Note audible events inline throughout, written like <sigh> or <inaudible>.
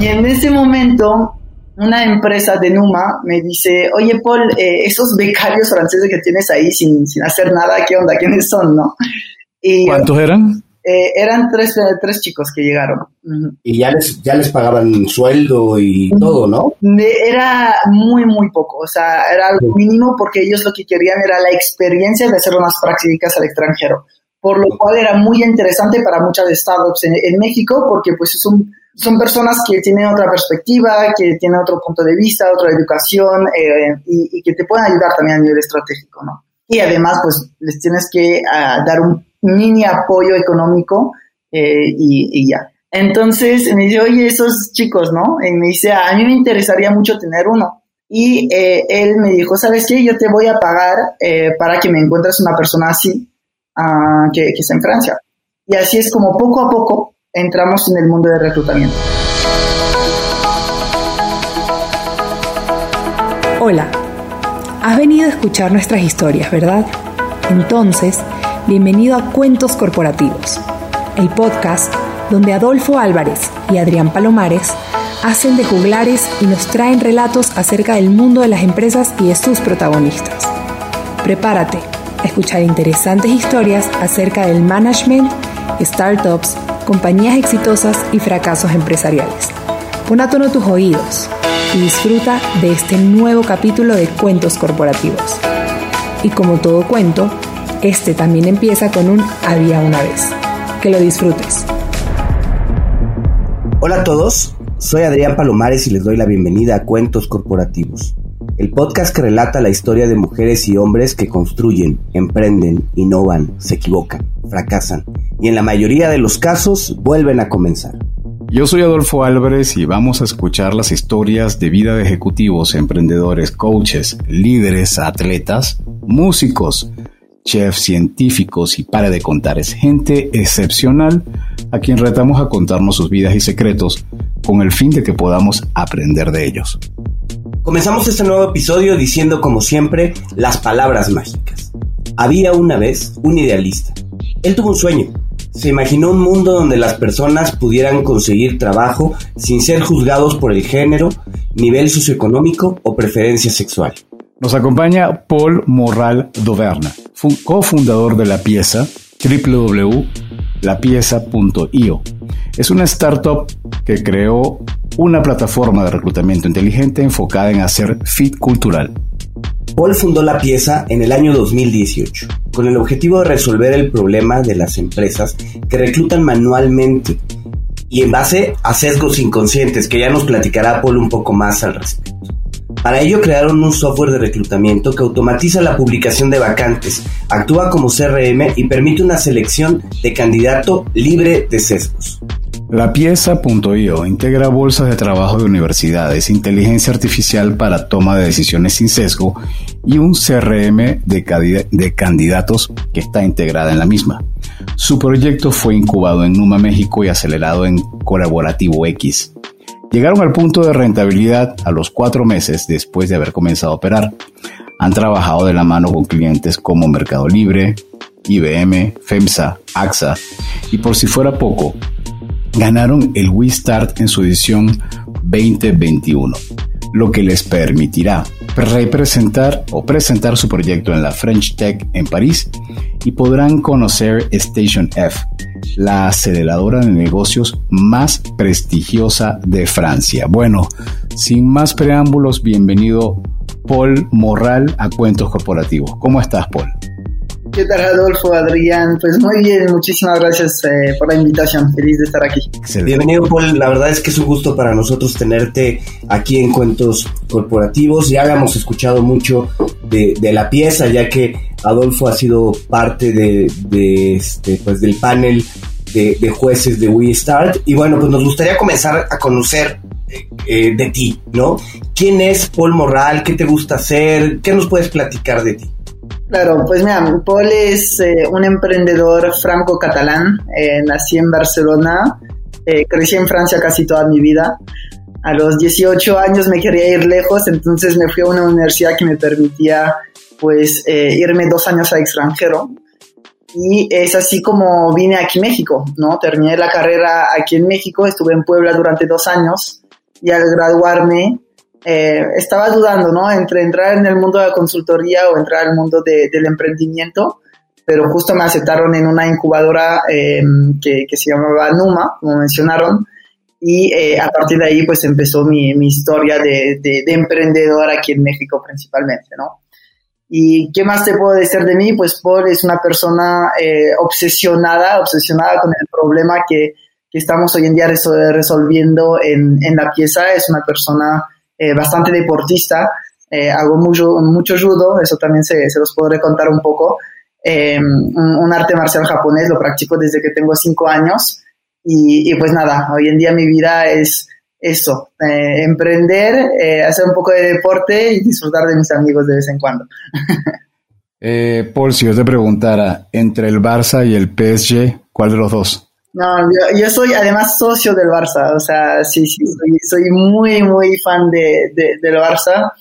Y en ese momento, una empresa de Numa me dice, oye Paul, eh, esos becarios franceses que tienes ahí sin, sin hacer nada, ¿qué onda? ¿Quiénes son? ¿no? Y, ¿Cuántos eran? Eh, eran tres, tres chicos que llegaron. Y ya les, ya les pagaban sueldo y todo, ¿no? Era muy, muy poco. O sea, era algo mínimo porque ellos lo que querían era la experiencia de hacer unas prácticas al extranjero. Por lo cual era muy interesante para muchas startups en, México porque pues son, son personas que tienen otra perspectiva, que tienen otro punto de vista, otra educación eh, y, que te pueden ayudar también a nivel estratégico, ¿no? Y además, pues les tienes que ah, dar un mini apoyo económico eh, y, ya. Entonces me dice, oye, esos chicos, ¿no? Y me dice, a mí me interesaría mucho tener uno. Y eh, él me dijo, ¿sabes qué? Yo te voy a pagar eh, para que me encuentres una persona así, que, que está en Francia. Y así es como poco a poco entramos en el mundo del reclutamiento. Hola, has venido a escuchar nuestras historias, ¿verdad? Entonces, Bienvenido a Cuentos Corporativos, el podcast donde Adolfo Álvarez y Adrián Palomares hacen de juglares y nos traen relatos acerca del mundo de las empresas y de sus protagonistas. Prepárate escuchar interesantes historias acerca del management, startups, compañías exitosas y fracasos empresariales. Pon a tono tus oídos y disfruta de este nuevo capítulo de Cuentos Corporativos. Y como todo cuento, este también empieza con un había una vez. Que lo disfrutes. Hola a todos, soy Adrián Palomares y les doy la bienvenida a Cuentos Corporativos, el podcast que relata la historia de mujeres y hombres que construyen, emprenden, innovan, se equivocan, fracasan y en la mayoría de los casos vuelven a comenzar. Yo soy Adolfo Álvarez y vamos a escuchar las historias de vida de ejecutivos, emprendedores, coaches, líderes, atletas, músicos, chefs, científicos y para de contar. Es gente excepcional a quien retamos a contarnos sus vidas y secretos con el fin de que podamos aprender de ellos. Comenzamos este nuevo episodio diciendo como siempre las palabras mágicas. Había una vez un idealista. Él tuvo un sueño. Se imaginó un mundo donde las personas pudieran conseguir trabajo sin ser juzgados por el género, nivel socioeconómico o preferencia sexual. Nos acompaña Paul Morral Doverna, cofundador de la pieza www.lapieza.io. Es una startup que creó una plataforma de reclutamiento inteligente enfocada en hacer fit cultural. Paul fundó la pieza en el año 2018 con el objetivo de resolver el problema de las empresas que reclutan manualmente y en base a sesgos inconscientes que ya nos platicará Paul un poco más al respecto. Para ello crearon un software de reclutamiento que automatiza la publicación de vacantes, actúa como CRM y permite una selección de candidato libre de sesgos. La pieza.io integra bolsas de trabajo de universidades, inteligencia artificial para toma de decisiones sin sesgo y un CRM de, de, candidatos que está integrada en la misma. Su proyecto fue incubado en Numa México y acelerado en Colaborativo X. Llegaron al punto de rentabilidad a los cuatro meses después de haber comenzado a operar. Han trabajado de la mano con clientes como Mercado Libre, IBM, FEMSA, AXA y por si fuera poco, ganaron el WeStart en su edición 2021, lo que les permitirá representar o presentar su proyecto en la French Tech en París y podrán conocer Station F, la aceleradora de negocios más prestigiosa de Francia. Bueno, sin más preámbulos, bienvenido Paul Morral a Cuentos Corporativos. ¿Cómo estás, Paul? ¿Qué tal, Adolfo, Adrián? Pues muy bien, muchísimas gracias eh, por la invitación. Feliz de estar aquí. Bienvenido, Paul. La verdad es que es un gusto para nosotros tenerte aquí en Cuentos Corporativos. Ya habíamos escuchado mucho de, la pieza, ya que Adolfo ha sido parte de, este, pues, del panel de, jueces de We Start. Y bueno, pues nos gustaría comenzar a conocer eh, eh, de ti, ¿no? ¿Quién es Paul Morral? ¿Qué te gusta hacer? ¿Qué nos puedes platicar de ti? Claro, pues mira, Paul es eh, un emprendedor franco-catalán. Eh, nací en Barcelona, eh, crecí en Francia casi toda mi vida. A los 18 años me quería ir lejos, entonces me fui a una universidad que me permitía pues irme dos años a extranjero. Y es así como vine aquí a México, ¿no? Terminé la carrera aquí en México, estuve en Puebla durante dos años y al graduarme eh, estaba dudando, ¿no? Entre entrar en el mundo de la consultoría o entrar al mundo del emprendimiento, pero justo me aceptaron en una incubadora eh, que, que, se llamaba Numa, como mencionaron, y eh, a partir de ahí pues empezó mi, mi historia de, de, de, emprendedor aquí en México principalmente, ¿no? ¿Y qué más te puedo decir de mí? Pues Paul es una persona eh, obsesionada, obsesionada con el problema que, que estamos hoy en día resolviendo en, en, la pieza. Es una persona eh, bastante deportista. Eh, hago mucho, mucho judo, eso también se, se los podré contar un poco. Eh, un, arte marcial japonés, lo practico desde que tengo cinco años. Y, y pues nada, hoy en día mi vida es eso, eh, emprender, eh, hacer un poco de deporte y disfrutar de mis amigos de vez en cuando. <laughs> Paul, si yo te preguntara, entre el Barça y el PSG, ¿cuál de los dos? No, yo, yo soy además socio del Barça, o sea, sí, sí, soy, soy muy, muy fan de, de del Barça.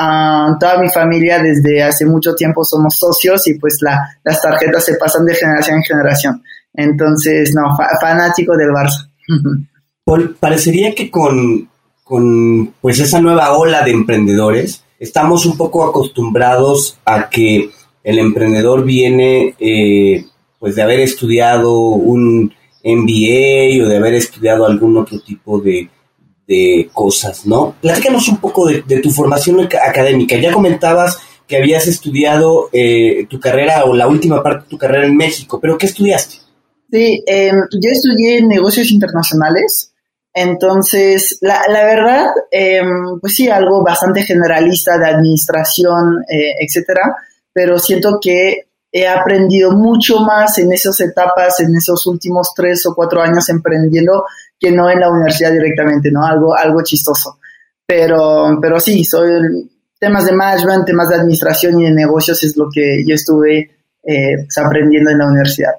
Uh, toda mi familia desde hace mucho tiempo somos socios y pues la, las tarjetas se pasan de generación en generación. Entonces, no, fa fanático del Barça. <laughs> Parecería que con, con pues esa nueva ola de emprendedores estamos un poco acostumbrados a que el emprendedor viene eh, pues de haber estudiado un MBA o de haber estudiado algún otro tipo de, de cosas, ¿no? Platícanos un poco de, de, tu formación académica. Ya comentabas que habías estudiado eh, tu carrera o la última parte de tu carrera en México, pero ¿qué estudiaste? Sí, eh, yo estudié negocios internacionales entonces, la, la verdad, eh, pues sí, algo bastante generalista de administración, eh, etcétera, pero siento que he aprendido mucho más en esas etapas, en esos últimos tres o cuatro años emprendiendo, que no en la universidad directamente, ¿no? Algo, algo chistoso. Pero, pero sí, soy temas de management, temas de administración y de negocios es lo que yo estuve eh, pues, aprendiendo en la universidad.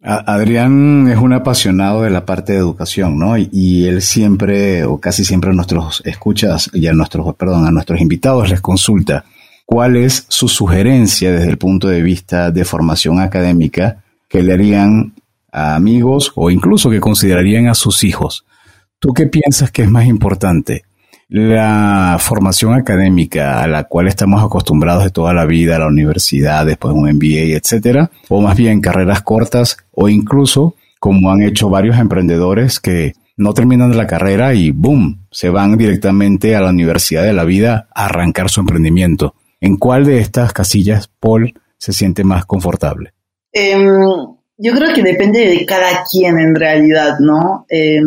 Adrián es un apasionado de la parte de educación, ¿no? Y, y, él siempre, o casi siempre a nuestros escuchas y a nuestros, perdón, a nuestros invitados les consulta cuál es su sugerencia desde el punto de vista de formación académica que le harían a amigos o incluso que considerarían a sus hijos. ¿Tú qué piensas que es más importante? la formación académica a la cual estamos acostumbrados de toda la vida, la universidad, después un MBA, etcétera, o más bien carreras cortas o incluso como han hecho varios emprendedores que no terminan la carrera y boom, se van directamente a la universidad de la vida a arrancar su emprendimiento. ¿En cuál de estas casillas Paul se siente más confortable? Um yo creo que depende de cada quien en realidad, ¿no? Eh,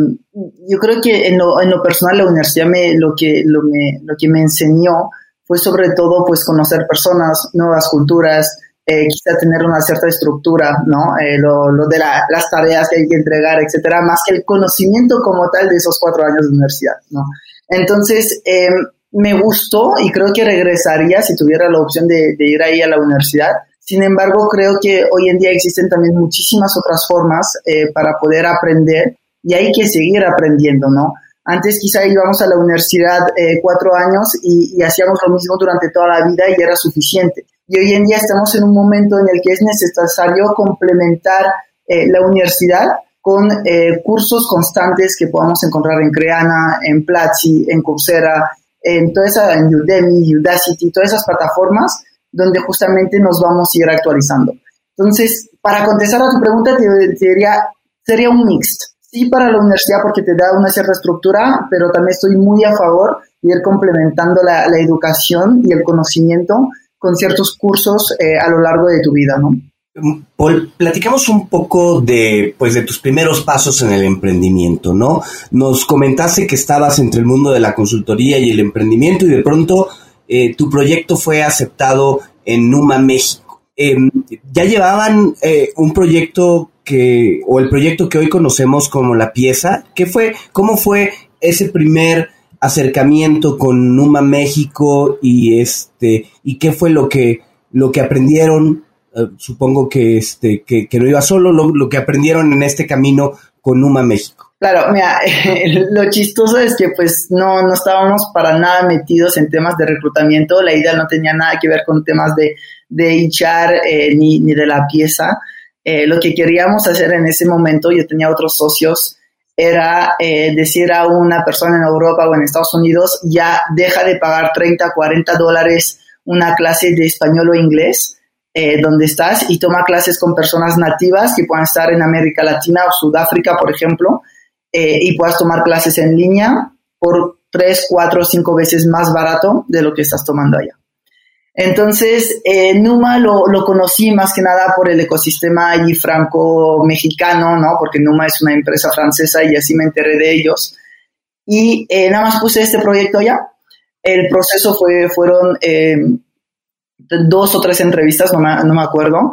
yo creo que en lo, personal la universidad me, lo, que, lo, me, que me enseñó fue sobre todo pues conocer personas, nuevas culturas, eh, quizá tener una cierta estructura, ¿no? Eh, lo, de la, las tareas que hay que entregar, etcétera, más que el conocimiento como tal de esos cuatro años de universidad, ¿no? Entonces, eh, me gustó y creo que regresaría si tuviera la opción de, ir ahí a la universidad sin embargo, creo que hoy en día existen también muchísimas otras formas eh, para poder aprender y hay que seguir aprendiendo, ¿no? Antes quizá íbamos a la universidad eh, cuatro años y, y, hacíamos lo mismo durante toda la vida y era suficiente. Y hoy en día estamos en un momento en el que es necesario complementar eh, la universidad con eh, cursos constantes que podamos encontrar en Creana, en Platzi, en Coursera, en toda Udemy, Udacity, todas esas plataformas donde justamente nos vamos a ir actualizando. Entonces, para contestar a tu pregunta, te, diría, sería un mixed. Sí para la universidad porque te da una cierta estructura, pero también estoy muy a favor de ir complementando la, la educación y el conocimiento con ciertos cursos eh, a lo largo de tu vida, ¿no? Paul, platicamos un poco de, pues, de tus primeros pasos en el emprendimiento, ¿no? Nos comentaste que estabas entre el mundo de la consultoría y el emprendimiento y de pronto eh, tu proyecto fue aceptado en Numa, México. Eh, ya llevaban eh, un proyecto que, o el proyecto que hoy conocemos como La Pieza. ¿Qué fue, cómo fue ese primer acercamiento con Numa, México y este, y qué fue lo que, lo que aprendieron? Uh, supongo que este, que, que no iba solo, lo, lo que aprendieron en este camino con Numa, México. Claro, mira, <laughs> lo chistoso es que pues no, no estábamos para nada metidos en temas de reclutamiento, la idea no tenía nada que ver con temas de, de HR eh, ni, ni, de la pieza. Eh, lo que queríamos hacer en ese momento, yo tenía otros socios, era eh, decir a una persona en Europa o en Estados Unidos, ya deja de pagar 30, 40 dólares una clase de español o inglés, eh, donde estás, y toma clases con personas nativas que puedan estar en América Latina o Sudáfrica, por ejemplo, eh, y puedas tomar clases en línea por 3, 4, 5 veces más barato de lo que estás tomando allá. Entonces, eh, Numa lo, lo, conocí más que nada por el ecosistema allí franco-mexicano, ¿no? Porque Numa es una empresa francesa y así me enteré de ellos. Y eh, nada más puse este proyecto ya. El proceso fue, fueron eh, dos o tres entrevistas, no me, no me acuerdo.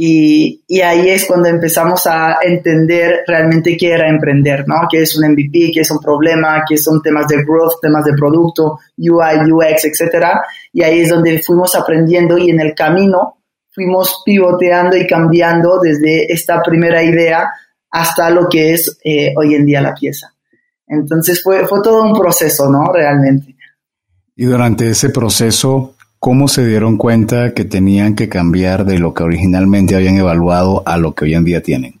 Y, y, ahí es cuando empezamos a entender realmente qué era emprender, ¿no? Qué es un MVP, qué es un problema, qué son temas de growth, temas de producto, UI, UX, etcétera. Y ahí es donde fuimos aprendiendo y en el camino fuimos pivoteando y cambiando desde esta primera idea hasta lo que es eh, hoy en día la pieza. Entonces fue, fue todo un proceso, ¿no? Realmente. Y durante ese proceso, ¿Cómo se dieron cuenta que tenían que cambiar de lo que originalmente habían evaluado a lo que hoy en día tienen?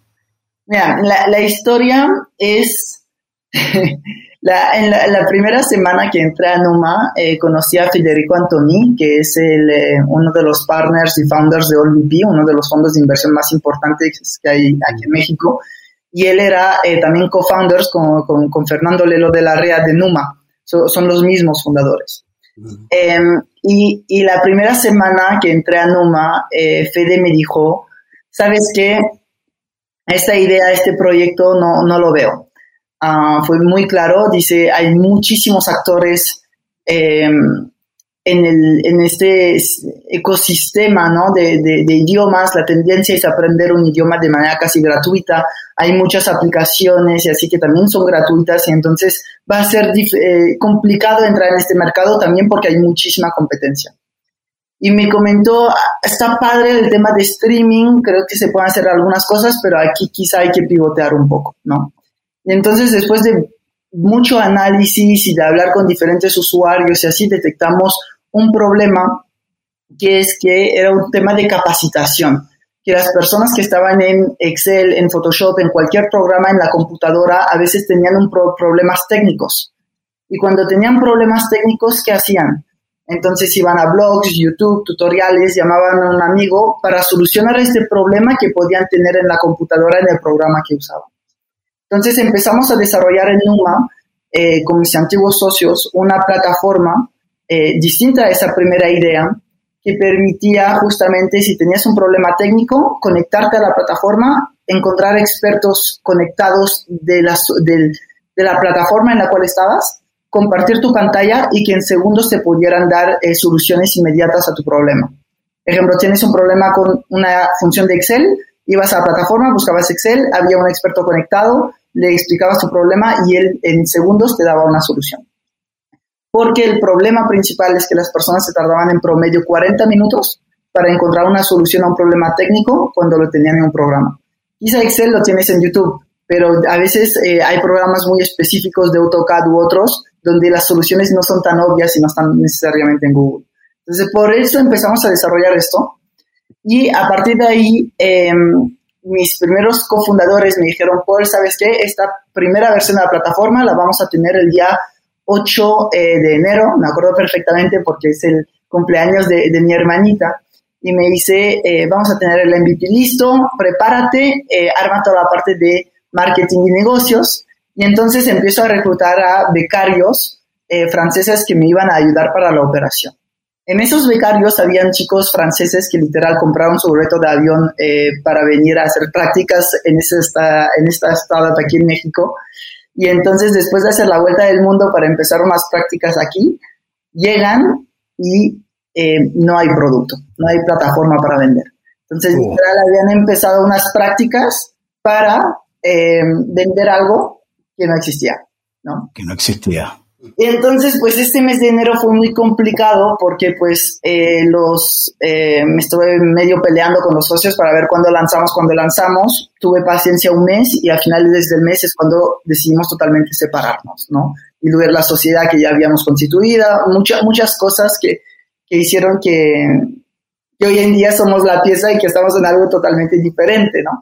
Mira, la, historia es... <laughs> la, en, la, primera semana que entré a Numa, eh, conocí a Federico Antoni, que es el, eh, uno de los partners y founders de OLVP, uno de los fondos de inversión más importantes que hay aquí en México. Y él era eh, también co-founders con, con, Fernando Lelo de la REA de Numa. son los mismos fundadores. Em, y, y, la primera semana que entré a Numa, eh, Fede me dijo, ¿sabes qué? Esta idea, este proyecto no, no lo veo. Ah, fue muy claro, dice, hay muchísimos actores eh, en, el, en este ecosistema ¿no? de, de, idiomas, la tendencia es aprender un idioma de manera casi gratuita. Hay muchas aplicaciones y así que también son gratuitas y entonces va a ser eh, complicado entrar en este mercado también porque hay muchísima competencia. Y me comentó, está padre el tema de streaming, creo que se pueden hacer algunas cosas, pero aquí quizá hay que pivotear un poco, ¿no? Y entonces después de mucho análisis y de hablar con diferentes usuarios y así detectamos un problema que es que era un tema de capacitación, que las personas que estaban en Excel, en Photoshop, en cualquier programa en la computadora, a veces tenían un problemas técnicos. Y cuando tenían problemas técnicos, ¿qué hacían? Entonces iban a blogs, YouTube, tutoriales, llamaban a un amigo para solucionar este problema que podían tener en la computadora en el programa que usaban. Entonces empezamos a desarrollar en Numa, eh, con mis antiguos socios, una plataforma eh, distinta a esa primera idea que permitía justamente, si tenías un problema técnico, conectarte a la plataforma, encontrar expertos conectados de la, de, la plataforma en la cual estabas, compartir tu pantalla y que en segundos te pudieran dar eh, soluciones inmediatas a tu problema. Ejemplo, tienes un problema con una función de Excel, ibas a la plataforma, buscabas Excel, había un experto conectado, le explicabas tu problema y él en segundos te daba una solución porque el problema principal es que las personas se tardaban en promedio 40 minutos para encontrar una solución a un problema técnico cuando lo tenían en un programa. Quizá Excel lo tienes en YouTube, pero a veces eh, hay programas muy específicos de AutoCAD u otros donde las soluciones no son tan obvias y no están necesariamente en Google. Entonces, por eso empezamos a desarrollar esto. Y a partir de ahí, em, mis primeros cofundadores me dijeron, Paul, ¿sabes qué? Esta primera versión de la plataforma la vamos a tener el día 8 eh, de enero, me acuerdo perfectamente porque es el cumpleaños de, mi hermanita, y me dice, eh, vamos a tener el MVP listo, prepárate, eh, arma toda la parte de marketing y negocios, y entonces empiezo a reclutar a becarios franceses que me iban a ayudar para la operación. En esos becarios habían chicos franceses que literal compraron su boleto de avión para venir a hacer prácticas en, esta, en esta startup aquí en México y entonces, después de hacer la vuelta del mundo para empezar unas prácticas aquí, llegan y eh, no hay producto, no hay plataforma para vender. Entonces, oh. habían empezado unas prácticas para eh, vender algo que no existía, ¿no? Que no existía. Entonces, pues este mes de enero fue muy complicado porque pues eh, los eh, me estuve medio peleando con los socios para ver cuándo lanzamos, cuándo lanzamos. Tuve paciencia un mes y al final desde el mes es cuando decidimos totalmente separarnos, ¿no? Y ver la sociedad que ya habíamos constituida, muchas muchas cosas que, que hicieron que, que hoy en día somos la pieza y que estamos en algo totalmente diferente, ¿no?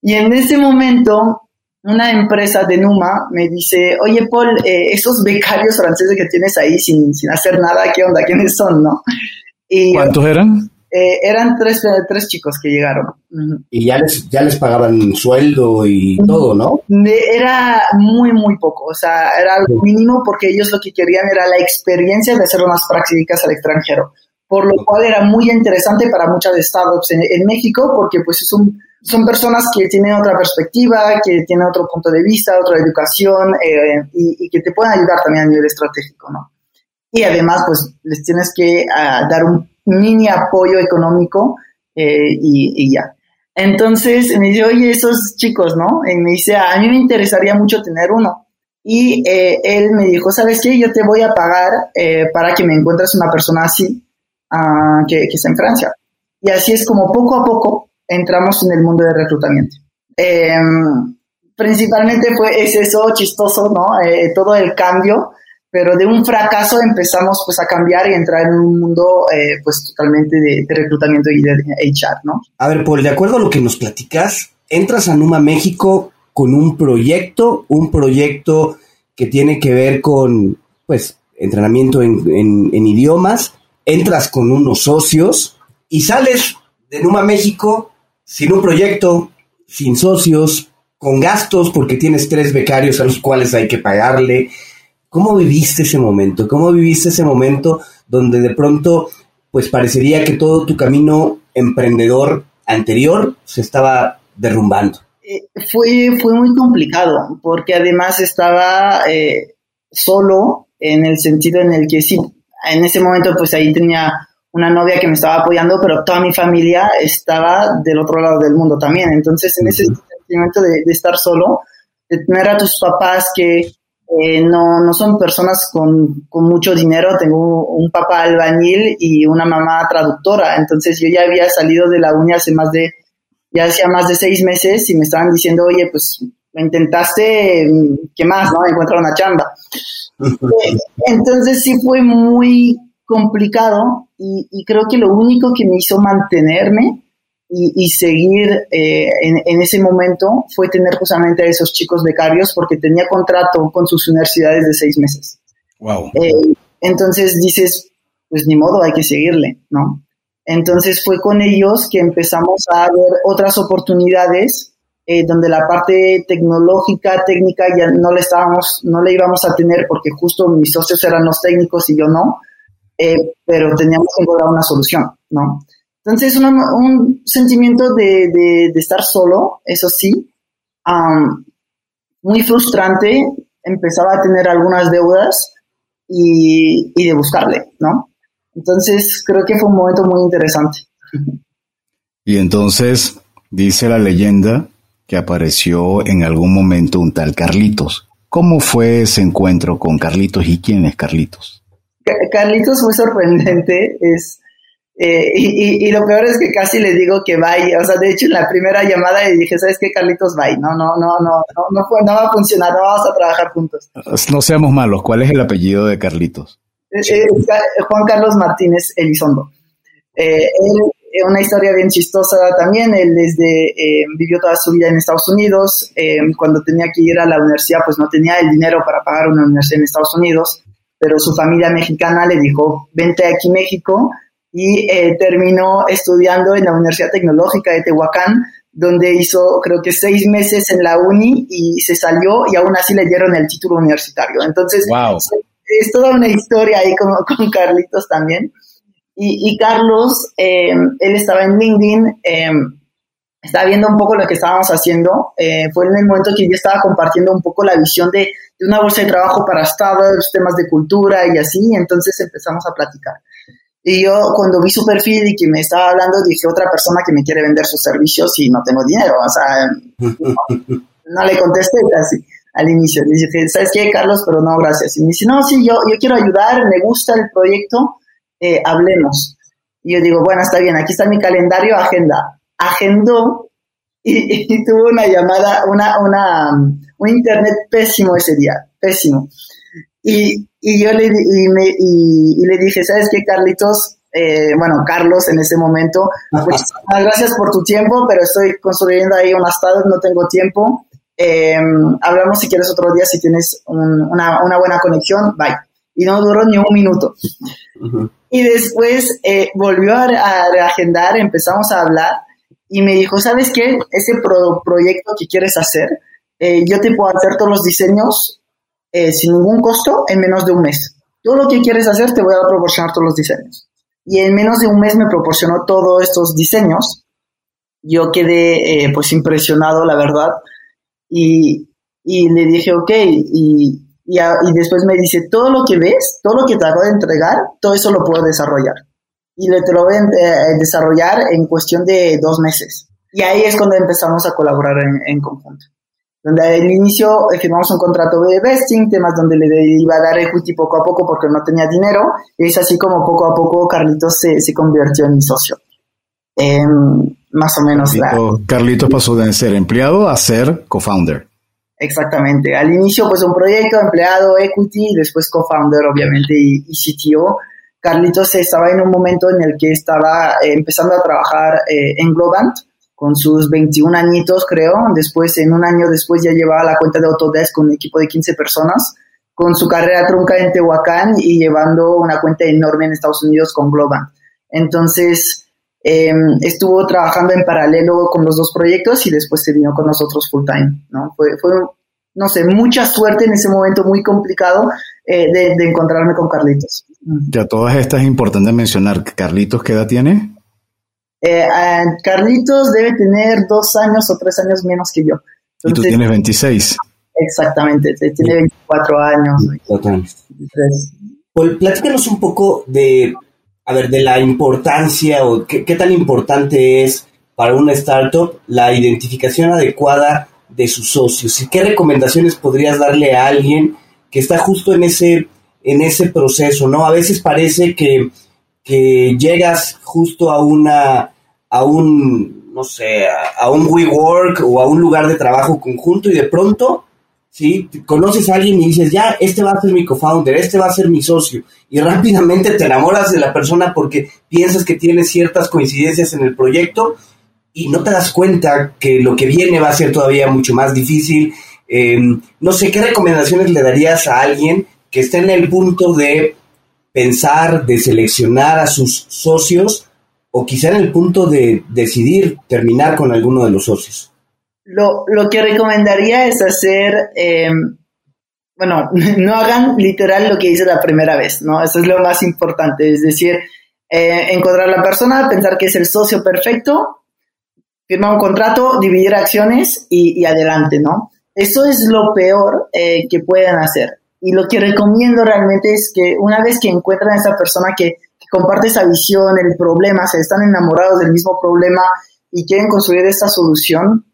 Y en ese momento una empresa de Numa me dice, oye Paul, eh, esos becarios franceses que tienes ahí sin, sin hacer nada, ¿qué onda? ¿Quiénes son? ¿no? Y, ¿Cuántos eran? Eh, eran tres, tres chicos que llegaron. Y ya les, ya les pagaban sueldo y todo, ¿no? Era muy, muy poco. O sea, era algo mínimo porque ellos lo que querían era la experiencia de hacer unas prácticas al extranjero. Por lo cual era muy interesante para muchas startups en, en México porque pues es un son personas que tienen otra perspectiva, que tienen otro punto de vista, otra educación eh, y, que te pueden ayudar también a nivel estratégico, ¿no? Y además, pues les tienes que ah, dar un mini apoyo económico eh, y, ya. Entonces me dice, oye, esos chicos, ¿no? Y me dice, a mí me interesaría mucho tener uno. Y eh, él me dijo, ¿sabes qué? Yo te voy a pagar para que me encuentres una persona así, que, que está en Francia. Y así es como poco a poco entramos en el mundo del reclutamiento. Em, principalmente fue es eso chistoso, ¿no? Eh, todo el cambio, pero de un fracaso empezamos pues a cambiar y entrar en un mundo eh, pues totalmente de, reclutamiento y de HR, ¿no? A ver, Paul, de acuerdo a lo que nos platicas, entras a Numa México con un proyecto, un proyecto que tiene que ver con pues entrenamiento en, en idiomas, entras con unos socios y sales de Numa México sin un proyecto, sin socios, con gastos porque tienes tres becarios a los cuales hay que pagarle. ¿Cómo viviste ese momento? ¿Cómo viviste ese momento donde de pronto pues parecería que todo tu camino emprendedor anterior se estaba derrumbando? Eh, fue, fue muy complicado porque además estaba eh, solo en el sentido en el que sí, en ese momento pues ahí tenía una novia que me estaba apoyando, pero toda mi familia estaba del otro lado del mundo también. Entonces, en ese sentimiento de, estar solo, de tener a tus papás que eh, no, no son personas con, con, mucho dinero, tengo un papá albañil y una mamá traductora, entonces yo ya había salido de la uni hace más de, ya hacía más de seis meses y me estaban diciendo, oye, pues intentaste, ¿qué más? ¿No? Encontrar una chamba. <laughs> Entonces sí fue muy complicado y, creo que lo único que me hizo mantenerme y, seguir eh, en, ese momento fue tener justamente a esos chicos becarios porque tenía contrato con sus universidades de seis meses. Wow. Eh, entonces dices, pues ni modo, hay que seguirle, ¿no? Entonces fue con ellos que empezamos a ver otras oportunidades eh, donde la parte tecnológica, técnica ya no le estábamos, no le íbamos a tener porque justo mis socios eran los técnicos y yo no. Eh, pero teníamos que encontrar una solución, ¿no? Entonces, un sentimiento de, de, estar solo, eso sí, muy frustrante, empezaba a tener algunas deudas y, y de buscarle, ¿no? Entonces, creo que fue un momento muy interesante. Y entonces, dice la leyenda que apareció en algún momento un tal Carlitos. ¿Cómo fue ese encuentro con Carlitos y quién es Carlitos? Carlitos fue sorprendente, es, eh, y, lo peor es que casi le digo que vaya, o sea, de hecho en la primera llamada le dije, ¿sabes qué, Carlitos, bye? No, no, no, no, no, no, no va a funcionar, no vamos a trabajar juntos. No seamos malos, ¿cuál es el apellido de Carlitos? Eh, eh, Juan Carlos Martínez Elizondo. él, una historia bien chistosa también, él desde, vivió toda su vida en Estados Unidos, cuando tenía que ir a la universidad, pues no tenía el dinero para pagar una universidad en Estados Unidos, pero su familia mexicana le dijo, vente aquí México y eh, terminó estudiando en la Universidad Tecnológica de Tehuacán, donde hizo creo que seis meses en la uni y se salió y aún así le dieron el título universitario. Entonces, es toda una historia ahí con, con Carlitos también. Y, y Carlos, eh, él estaba en LinkedIn, eh, estaba viendo un poco lo que estábamos haciendo. fue en el momento que yo estaba compartiendo un poco la visión de de una bolsa de trabajo para estados, temas de cultura y así, entonces empezamos a platicar. Y yo cuando vi su perfil y que me estaba hablando, dije, otra persona que me quiere vender sus servicios y no tengo dinero, o sea, <laughs> no, le contesté casi al inicio. Le dije, ¿sabes qué, Carlos? Pero no, gracias. Y me dice, no, sí, yo, yo quiero ayudar, me gusta el proyecto, eh, hablemos. Y yo digo, bueno, está bien, aquí está mi calendario, agenda. Agendó y, tuvo una llamada, una, una, un internet pésimo ese día, pésimo. Y, y yo le, y, me, y, le dije, ¿sabes qué, Carlitos? Eh, bueno, Carlos en ese momento, <laughs> pues gracias por tu tiempo, pero estoy construyendo ahí unas tablas, no tengo tiempo. em, hablamos si quieres otro día, si tienes una, una, buena conexión, bye. Y no duró ni un minuto. Y después eh, volvió a, a reagendar, empezamos a hablar y me dijo, ¿sabes qué? Ese proyecto que quieres hacer, eh, yo te puedo hacer todos los diseños eh, sin ningún costo en menos de un mes. Todo lo que quieres hacer te voy a proporcionar todos los diseños. Y en menos de un mes me proporcionó todos estos diseños. Yo quedé eh, pues impresionado, la verdad. Y, y le dije, ok, y, y, y, después me dice, todo lo que ves, todo lo que te acabo de entregar, todo eso lo puedo desarrollar. Y le te lo voy a desarrollar en cuestión de dos meses. Y ahí es cuando empezamos a colaborar en, en conjunto donde al inicio eh, firmamos un contrato de vesting, temas donde le iba a dar equity poco a poco porque no tenía dinero, y es así como poco a poco Carlitos se, se convirtió en mi socio. Em, más o menos. Carlitos, Carlitos pasó de ser empleado a ser co-founder. Exactamente. Al inicio, pues un proyecto, empleado, equity, después co-founder, obviamente, y, y, CTO. Carlitos estaba en un momento en el que estaba eh, empezando a trabajar eh, en Globant, con sus 21 añitos, creo. Después, en un año después, ya llevaba la cuenta de Autodesk con un equipo de 15 personas, con su carrera trunca en Tehuacán y llevando una cuenta enorme en Estados Unidos con Globant. Entonces, em, estuvo trabajando en paralelo con los dos proyectos y después se vino con nosotros full time, ¿no? Fue, fue no sé, mucha suerte en ese momento muy complicado eh, de, de, encontrarme con Carlitos. Ya todas estas es importante mencionar. ¿Carlitos qué edad tiene? Eh, Carlitos debe tener dos años o tres años menos que yo. y tú tienes 26. Exactamente, tiene 24 años. Pues platícanos un poco de, a ver, de la importancia o qué, tan importante es para una startup la identificación adecuada de sus socios y qué recomendaciones podrías darle a alguien que está justo en ese, en ese proceso, ¿no? A veces parece que que llegas justo a una, a un, no sé, a, un WeWork o a un lugar de trabajo conjunto y de pronto, ¿sí? Conoces a alguien y dices, ya, este va a ser mi co-founder, este va a ser mi socio. Y rápidamente te enamoras de la persona porque piensas que tiene ciertas coincidencias en el proyecto y no te das cuenta que lo que viene va a ser todavía mucho más difícil. Em, no sé, ¿qué recomendaciones le darías a alguien que esté en el punto de pensar, de seleccionar a sus socios o quizá en el punto de decidir terminar con alguno de los socios? Lo, lo que recomendaría es hacer, eh, bueno, <laughs> no hagan literal lo que hice la primera vez, ¿no? Eso es lo más importante, es decir, eh, encontrar a la persona, pensar que es el socio perfecto, firmar un contrato, dividir acciones y, y adelante, ¿no? Eso es lo peor eh, que pueden hacer. Y lo que recomiendo realmente es que una vez que encuentran a esa persona que, comparte esa visión, el problema, se están enamorados del mismo problema y quieren construir esta solución,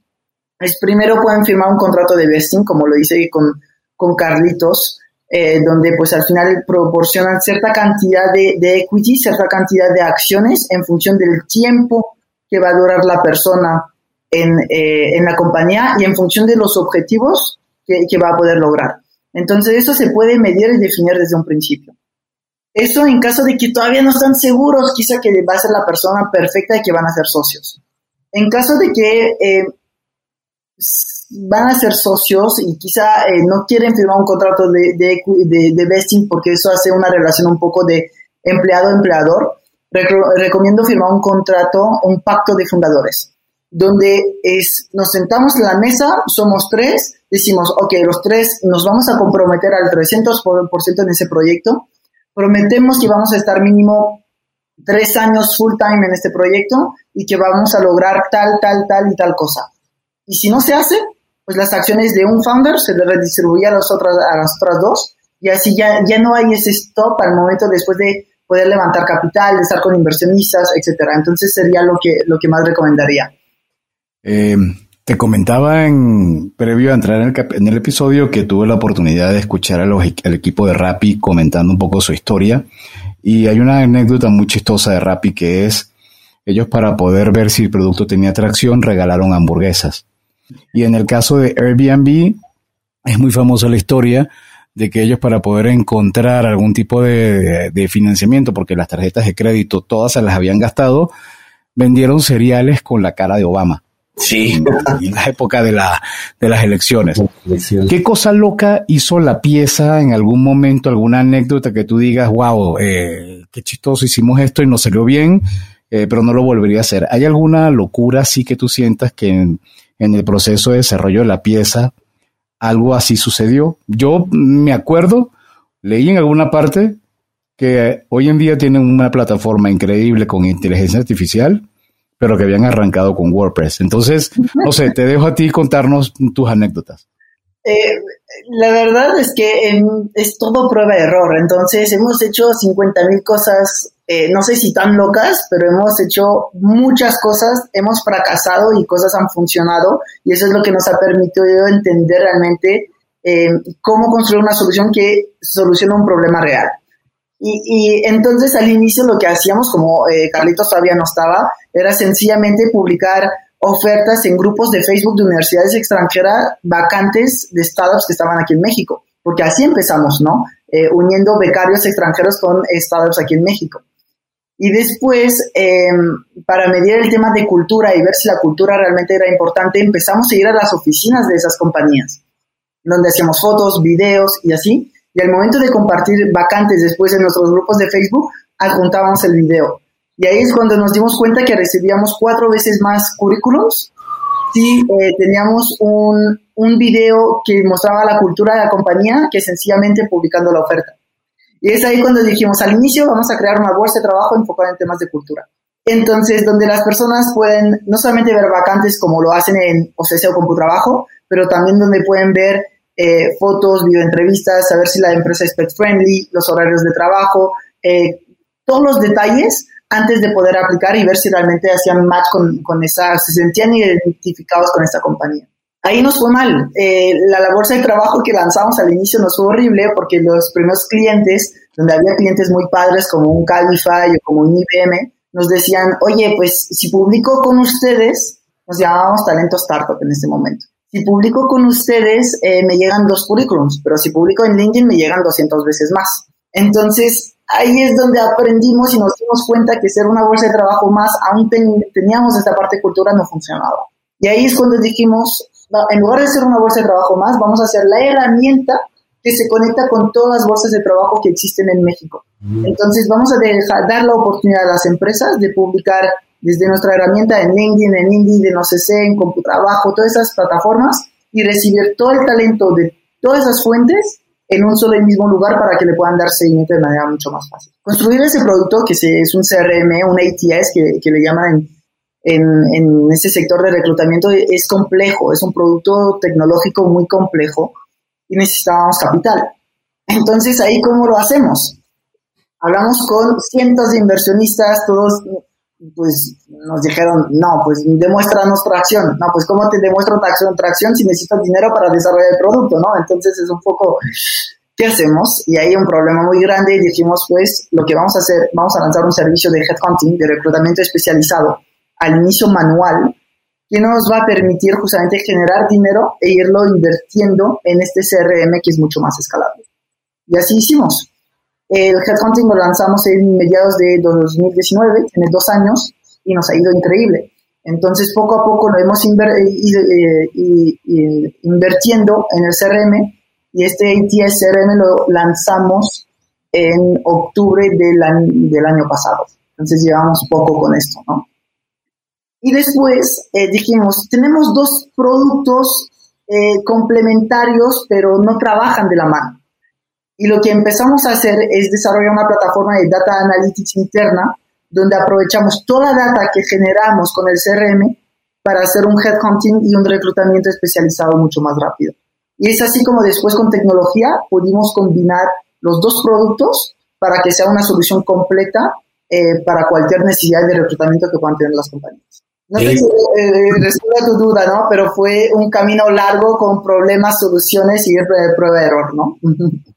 es primero pueden firmar un contrato de vesting, como lo hice con, con Carlitos, eh, donde pues al final proporcionan cierta cantidad de, de, equity, cierta cantidad de acciones en función del tiempo que va a durar la persona en, eh, en la compañía y en función de los objetivos que, que va a poder lograr. Entonces eso se puede medir y definir desde un principio. Eso en caso de que todavía no están seguros, quizá que va a ser la persona perfecta y que van a ser socios. En caso de que eh, van a ser socios y quizá eh, no quieren firmar un contrato de, de, de, vesting porque eso hace una relación un poco de empleado-empleador, recomiendo firmar un contrato, un pacto de fundadores, donde es, nos sentamos en la mesa, somos tres, decimos, ok, los tres nos vamos a comprometer al 300% en ese proyecto, prometemos que vamos a estar mínimo tres años full time en este proyecto y que vamos a lograr tal, tal, tal y tal cosa. Y si no se hace, pues las acciones de un founder se le redistribuye a, las otras, a las otras dos y así ya, ya no hay ese stop al momento después de poder levantar capital, de estar con inversionistas, etcétera. Entonces sería lo que, lo que más recomendaría. Eh, te comentaba en previo a entrar en el, episodio que tuve la oportunidad de escuchar al equipo de Rappi comentando un poco su historia y hay una anécdota muy chistosa de Rappi que es ellos para poder ver si el producto tenía atracción regalaron hamburguesas. Y en el caso de Airbnb es muy famosa la historia de que ellos para poder encontrar algún tipo de, de financiamiento, porque las tarjetas de crédito todas se las habían gastado, vendieron cereales con la cara de Obama Sí. En la época de, la, de las elecciones. ¿Qué cosa loca hizo la pieza en algún momento, alguna anécdota que tú digas, wow, eh, qué chistoso hicimos esto y nos salió bien, eh, pero no lo volvería a hacer? ¿Hay alguna locura así que tú sientas que en, en el proceso de desarrollo de la pieza algo así sucedió? Yo me acuerdo, leí en alguna parte que hoy en día tienen una plataforma increíble con inteligencia artificial pero que habían arrancado con WordPress. Entonces, no sé, te dejo a ti contarnos tus anécdotas. Eh, la verdad es que es todo prueba de error. Entonces, hemos hecho 50 mil cosas, eh, no sé si tan locas, pero hemos hecho muchas cosas, hemos fracasado y cosas han funcionado. Y eso es lo que nos ha permitido entender realmente eh, cómo construir una solución que soluciona un problema real. Y, y, entonces al inicio lo que hacíamos, como eh, Carlitos todavía no estaba, era sencillamente publicar ofertas en grupos de Facebook de universidades extranjeras vacantes de startups que estaban aquí en México, porque así empezamos, ¿no? Eh, uniendo becarios extranjeros con startups aquí en México. Y después, eh, para medir el tema de cultura y ver si la cultura realmente era importante, empezamos a ir a las oficinas de esas compañías, donde hacíamos fotos, videos y así. Y al momento de compartir vacantes después en nuestros grupos de Facebook, adjuntábamos el video. Y ahí es cuando nos dimos cuenta que recibíamos cuatro veces más currículums si eh, teníamos un, un video que mostraba la cultura de la compañía que sencillamente publicando la oferta. Y es ahí cuando dijimos, al inicio vamos a crear una bolsa de trabajo enfocada en temas de cultura. Entonces, donde las personas pueden no solamente ver vacantes como lo hacen en OCC o CompuTrabajo, pero también donde pueden ver eh, fotos, videoentrevistas, saber si la empresa es pet friendly, los horarios de trabajo, eh, todos los detalles antes de poder aplicar y ver si realmente hacían match con, con esa, se sentían identificados con esta compañía. Ahí nos fue mal. Eh, la, la bolsa de trabajo que lanzamos al inicio nos fue horrible porque los primeros clientes, donde había clientes muy padres como un Calify o como un IBM, nos decían, oye, pues si publico con ustedes, nos llamábamos talento startup en este momento. Si publico con ustedes, eh, me llegan dos currículums, pero si publico en LinkedIn, me llegan 200 veces más. Entonces, ahí es donde aprendimos y nos dimos cuenta que ser una bolsa de trabajo más, aún teníamos esta parte de cultura, no funcionaba. Y ahí es cuando dijimos, en lugar de ser una bolsa de trabajo más, vamos a hacer la herramienta que se conecta con todas las bolsas de trabajo que existen en México. Entonces, vamos a dejar, dar la oportunidad a las empresas de publicar desde nuestra herramienta en LinkedIn, en Indeed, en OCC, en CompuTrabajo, todas esas plataformas y recibir todo el talento de todas esas fuentes en un solo y mismo lugar para que le puedan dar seguimiento de manera mucho más fácil. Construir ese producto, que es un CRM, un ATS, que, que le llaman en, en, en ese sector de reclutamiento, es complejo, es un producto tecnológico muy complejo y necesitábamos capital. Entonces, ¿ahí cómo lo hacemos? Hablamos con cientos de inversionistas, todos pues nos dijeron, no, pues demuéstranos tracción. No, pues ¿cómo te demuestro tracción, tracción si necesito dinero para desarrollar el producto, no? Entonces es un poco, ¿qué hacemos? Y hay un problema muy grande y dijimos, pues lo que vamos a hacer, vamos a lanzar un servicio de headhunting, de reclutamiento especializado, al inicio manual, que nos va a permitir justamente generar dinero e irlo invirtiendo en este CRM que es mucho más escalable. Y así hicimos. El Headhunting lo lanzamos en mediados de 2019, tiene dos años, y nos ha ido increíble. Entonces, poco a poco lo hemos inver eh, invirtiendo en el CRM y este ATS CRM lo lanzamos en octubre del año, pasado. Entonces, llevamos poco con esto, ¿no? Y después eh, dijimos, tenemos dos productos eh, complementarios, pero no trabajan de la mano. Y lo que empezamos a hacer es desarrollar una plataforma de data analytics interna donde aprovechamos toda la data que generamos con el CRM para hacer un headhunting y un reclutamiento especializado mucho más rápido. Y es así como después con tecnología pudimos combinar los dos productos para que sea una solución completa eh, para cualquier necesidad de reclutamiento que puedan tener las compañías. No sé si eh, responde a tu duda, ¿no? Pero fue un camino largo con problemas, soluciones y prueba de error, ¿no? <laughs>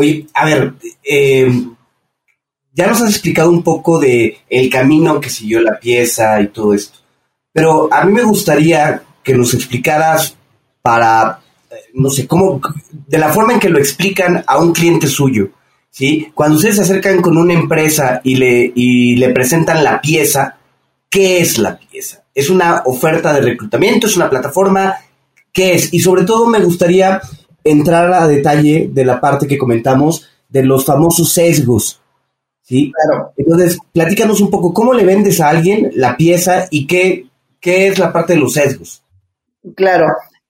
Oye, a ver, eh, ya nos has explicado un poco de el camino que siguió la pieza y todo esto, pero a mí me gustaría que nos explicaras para, eh, no sé, cómo, de la forma en que lo explican a un cliente suyo, ¿sí? Cuando ustedes se acercan con una empresa y le, y le presentan la pieza, ¿qué es la pieza? ¿Es una oferta de reclutamiento? ¿Es una plataforma? ¿Qué es? Y sobre todo me gustaría entrar a detalle de la parte que comentamos de los famosos sesgos. ¿sí? Claro. Entonces, platícanos un poco, ¿cómo le vendes a alguien la pieza y qué, qué es la parte de los sesgos? Claro.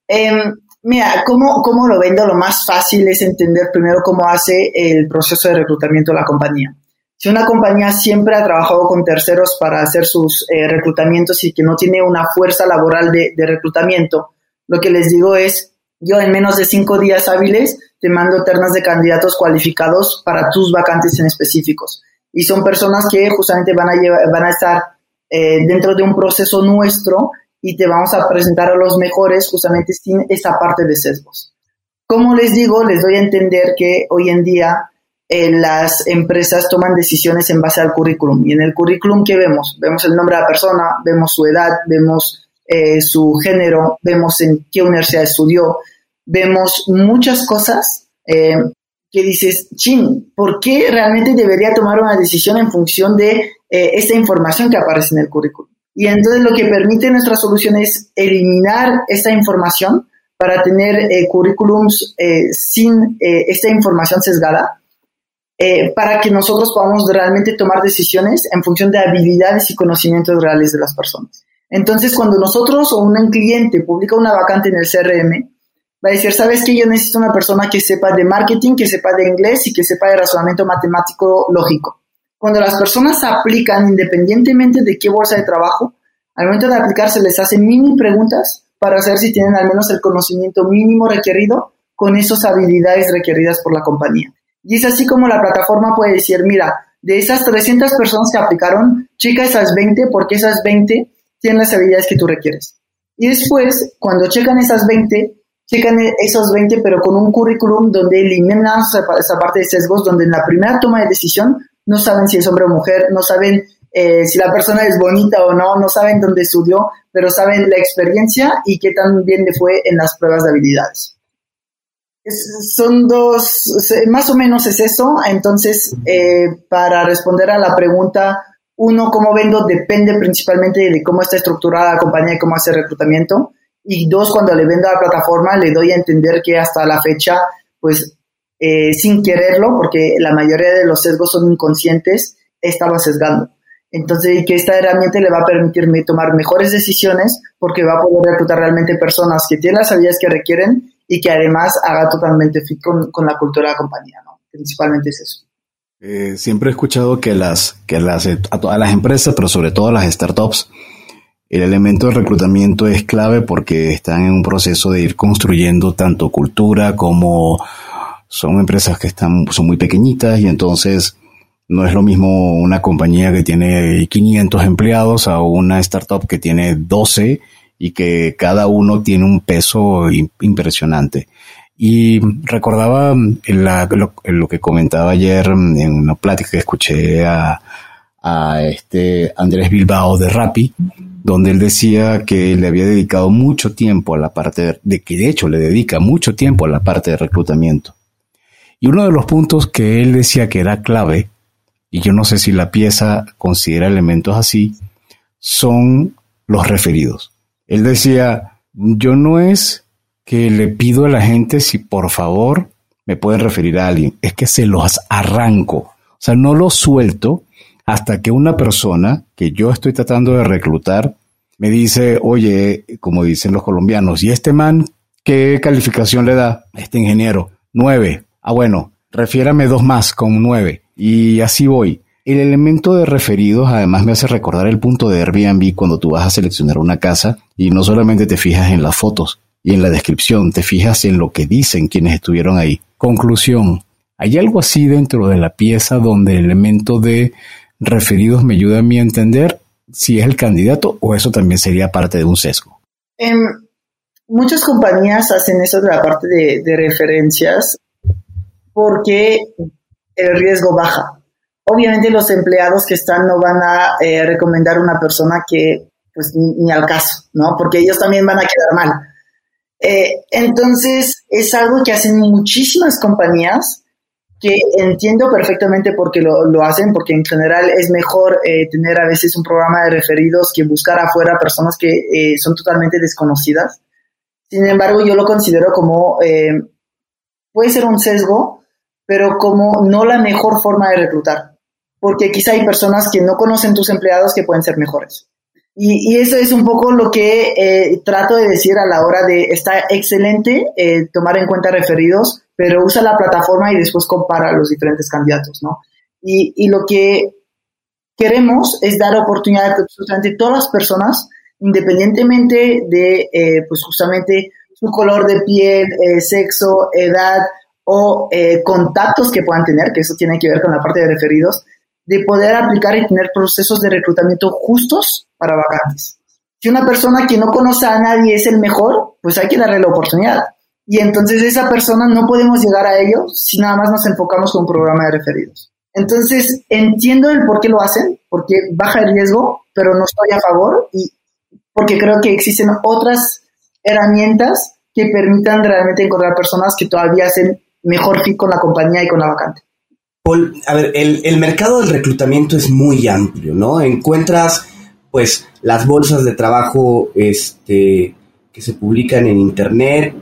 Em, mira, ¿cómo, ¿cómo lo vendo? Lo más fácil es entender primero cómo hace el proceso de reclutamiento de la compañía. Si una compañía siempre ha trabajado con terceros para hacer sus eh, reclutamientos y que no tiene una fuerza laboral de, de reclutamiento, lo que les digo es, yo en menos de cinco días hábiles te mando ternas de candidatos cualificados para tus vacantes en específicos. Y son personas que justamente van a, llevar, van a estar eh, dentro de un proceso nuestro y te vamos a presentar a los mejores justamente sin esa parte de sesgos. Como les digo, les doy a entender que hoy en día eh, las empresas toman decisiones en base al currículum. Y en el currículum, ¿qué vemos? Vemos el nombre de la persona, vemos su edad, vemos eh, su género, vemos en qué universidad estudió, vemos muchas cosas eh, que dices, chin, ¿por qué realmente debería tomar una decisión en función de eh, esta información que aparece en el currículum? Y entonces lo que permite nuestra solución es eliminar esta información para tener currículums sin esta información sesgada, para que nosotros podamos realmente tomar decisiones en función de habilidades y conocimientos reales de las personas. Entonces, cuando nosotros o un cliente publica una vacante en el CRM, va a decir, ¿sabes qué? Yo necesito una persona que sepa de marketing, que sepa de inglés y que sepa de razonamiento matemático lógico. Cuando las personas aplican independientemente de qué bolsa de trabajo, al momento de aplicar se les hacen mini preguntas para saber si tienen al menos el conocimiento mínimo requerido con esas habilidades requeridas por la compañía. Y es así como la plataforma puede decir, mira, de esas 300 personas que aplicaron, checa esas 20 porque esas 20 tienen las habilidades que tú requieres. Y después, cuando checan esas 20, checan esos 20 pero con un currículum donde eliminan esa parte de sesgos, donde en la primera toma de decisión no saben si es hombre o mujer, no saben eh, si la persona es bonita o no, no saben dónde estudió, pero saben la experiencia y qué tan bien le fue en las pruebas de habilidades. Es, son dos, más o menos es eso. Entonces, eh, para responder a la pregunta, uno, cómo vendo, depende principalmente de cómo está estructurada la compañía y cómo hace reclutamiento. Y dos, cuando le vendo a la plataforma, le doy a entender que hasta la fecha, pues, eh, sin quererlo, porque la mayoría de los sesgos son inconscientes, estaba sesgando. Entonces, que esta herramienta le va a permitirme tomar mejores decisiones porque va a poder reclutar realmente personas que tienen las habilidades que requieren y que además haga totalmente fit con, con la cultura de la compañía, ¿no? Principalmente es eso. Eh, siempre he escuchado que las, que las, a todas las empresas, pero sobre todo a las startups, el elemento de reclutamiento es clave porque están en un proceso de ir construyendo tanto cultura como son empresas que están, son muy pequeñitas y entonces no es lo mismo una compañía que tiene 500 empleados a una startup que tiene 12 y que cada uno tiene un peso impresionante. Y recordaba la, lo, que comentaba ayer en una plática que escuché a, este Andrés Bilbao de Rappi, donde él decía que le había dedicado mucho tiempo a la parte de que de hecho le dedica mucho tiempo a la parte de reclutamiento. Y uno de los puntos que él decía que era clave y yo no sé si la pieza considera elementos así, son los referidos. Él decía, yo no es que le pido a la gente si por favor me pueden referir a alguien, es que se los arranco. O sea, no los suelto hasta que una persona que yo estoy tratando de reclutar me dice, oye, como dicen los colombianos, ¿y este man qué calificación le da? Este ingeniero, nueve. Ah, bueno, refiérame dos más con nueve. Y así voy. El elemento de referidos además me hace recordar el punto de Airbnb cuando tú vas a seleccionar una casa y no solamente te fijas en las fotos y en la descripción, te fijas en lo que dicen quienes estuvieron ahí. Conclusión. ¿Hay algo así dentro de la pieza donde el elemento de referidos me ayuda a mí a entender si es el candidato o eso también sería parte de un sesgo? Eh, muchas compañías hacen eso de la parte de, referencias porque el riesgo baja. Obviamente los empleados que están no van a eh, recomendar una persona que pues ni, al caso, ¿no? Porque ellos también van a quedar mal. Eh, entonces es algo que hacen muchísimas compañías que entiendo perfectamente por qué lo, lo hacen, porque en general es mejor eh, tener a veces un programa de referidos que buscar afuera personas que eh, son totalmente desconocidas. Sin embargo, yo lo considero como, eh, puede ser un sesgo, pero como no la mejor forma de reclutar, porque quizá hay personas que no conocen tus empleados que pueden ser mejores. Y, eso es un poco lo que eh, trato de decir a la hora de, está excelente eh, tomar en cuenta referidos, pero usa la plataforma y después compara los diferentes candidatos, ¿no? Y, y lo que queremos es dar oportunidad a absolutamente todas las personas, independientemente de, eh, pues justamente su color de piel, eh, sexo, edad o eh, contactos que puedan tener, que eso tiene que ver con la parte de referidos, de poder aplicar y tener procesos de reclutamiento justos para vacantes. Si una persona que no conoce a nadie es el mejor, pues hay que darle la oportunidad. Y entonces esa persona no podemos llegar a ello si nada más nos enfocamos con un programa de referidos. Entonces entiendo el por qué lo hacen, porque baja el riesgo, pero no estoy a favor y porque creo que existen otras herramientas que permitan realmente encontrar personas que todavía hacen mejor fit con la compañía y con la vacante. A ver, el, el mercado del reclutamiento es muy amplio, ¿no? Encuentras, pues, las bolsas de trabajo este, que se publican en Internet,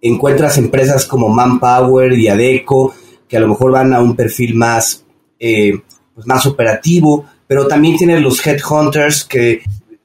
encuentras empresas como Manpower y Adeco, que a lo mejor van a un perfil más, eh, pues más operativo, pero también tienes los headhunters que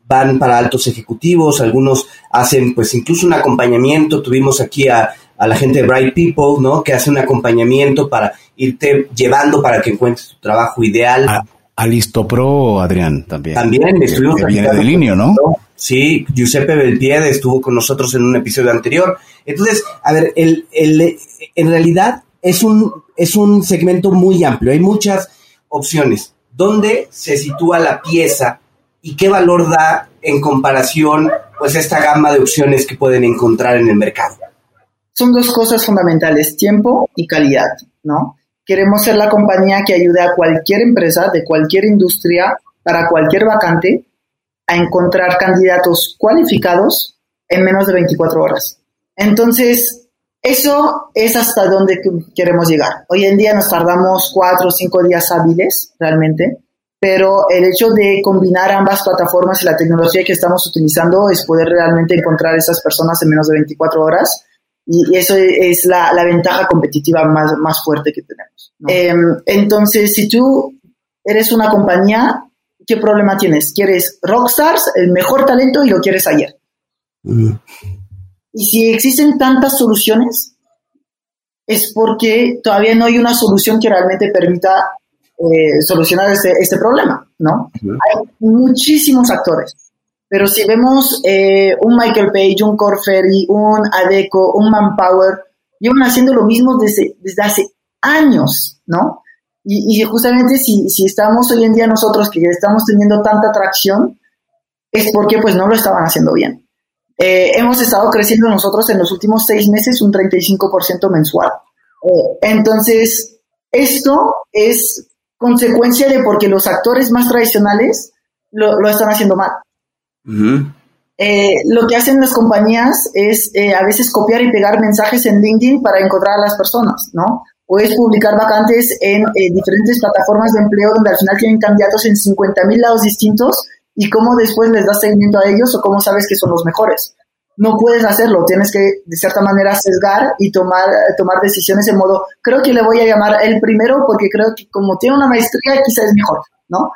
van para altos ejecutivos, algunos hacen pues incluso un acompañamiento, tuvimos aquí a, a la gente de Bright People, ¿no? Que hace un acompañamiento para irte llevando para que encuentres tu trabajo ideal. A, a Listopro, Adrián, también. También estuvimos que viene de Linio, ¿no? Sí, Giuseppe Belpiede estuvo con nosotros en un episodio anterior. Entonces, a ver, el, el, en realidad es un, es un segmento muy amplio. Hay muchas opciones. ¿Dónde se sitúa la pieza y qué valor da en comparación, pues, esta gama de opciones que pueden encontrar en el mercado? Son dos cosas fundamentales, tiempo y calidad, ¿no? Queremos ser la compañía que ayude a cualquier empresa de cualquier industria para cualquier vacante a encontrar candidatos cualificados en menos de 24 horas. Entonces, eso es hasta donde queremos llegar. Hoy en día nos tardamos cuatro o cinco días hábiles realmente, pero el hecho de combinar ambas plataformas y la tecnología que estamos utilizando es poder realmente encontrar esas personas en menos de 24 horas y eso es la, la ventaja competitiva más, más fuerte que tenemos. ¿no? Eh, entonces, si tú eres una compañía, ¿qué problema tienes? ¿Quieres rockstars, el mejor talento y lo quieres ayer? Mm. Y si existen tantas soluciones, es porque todavía no hay una solución que realmente permita eh, solucionar este, este problema, ¿no? Hay muchísimos actores. Pero si vemos eh, un Michael Page, un Corferry, un Adeco, un Manpower, llevan haciendo lo mismo desde, desde hace años, ¿no? Y, y justamente si, si estamos hoy en día nosotros que estamos teniendo tanta atracción, es porque pues no lo estaban haciendo bien. Eh, hemos estado creciendo nosotros en los últimos seis meses un 35% mensual. Eh, entonces, esto es consecuencia de porque los actores más tradicionales lo, lo están haciendo mal. Eh, lo que hacen las compañías es eh, a veces copiar y pegar mensajes en LinkedIn para encontrar a las personas, ¿no? O es publicar vacantes en eh, diferentes plataformas de empleo donde al final tienen candidatos en 50 mil lados distintos y cómo después les das seguimiento a ellos o cómo sabes que son los mejores. No puedes hacerlo, tienes que de cierta manera sesgar y tomar, tomar decisiones en modo, creo que le voy a llamar el primero porque creo que como tiene una maestría quizás es mejor, ¿no?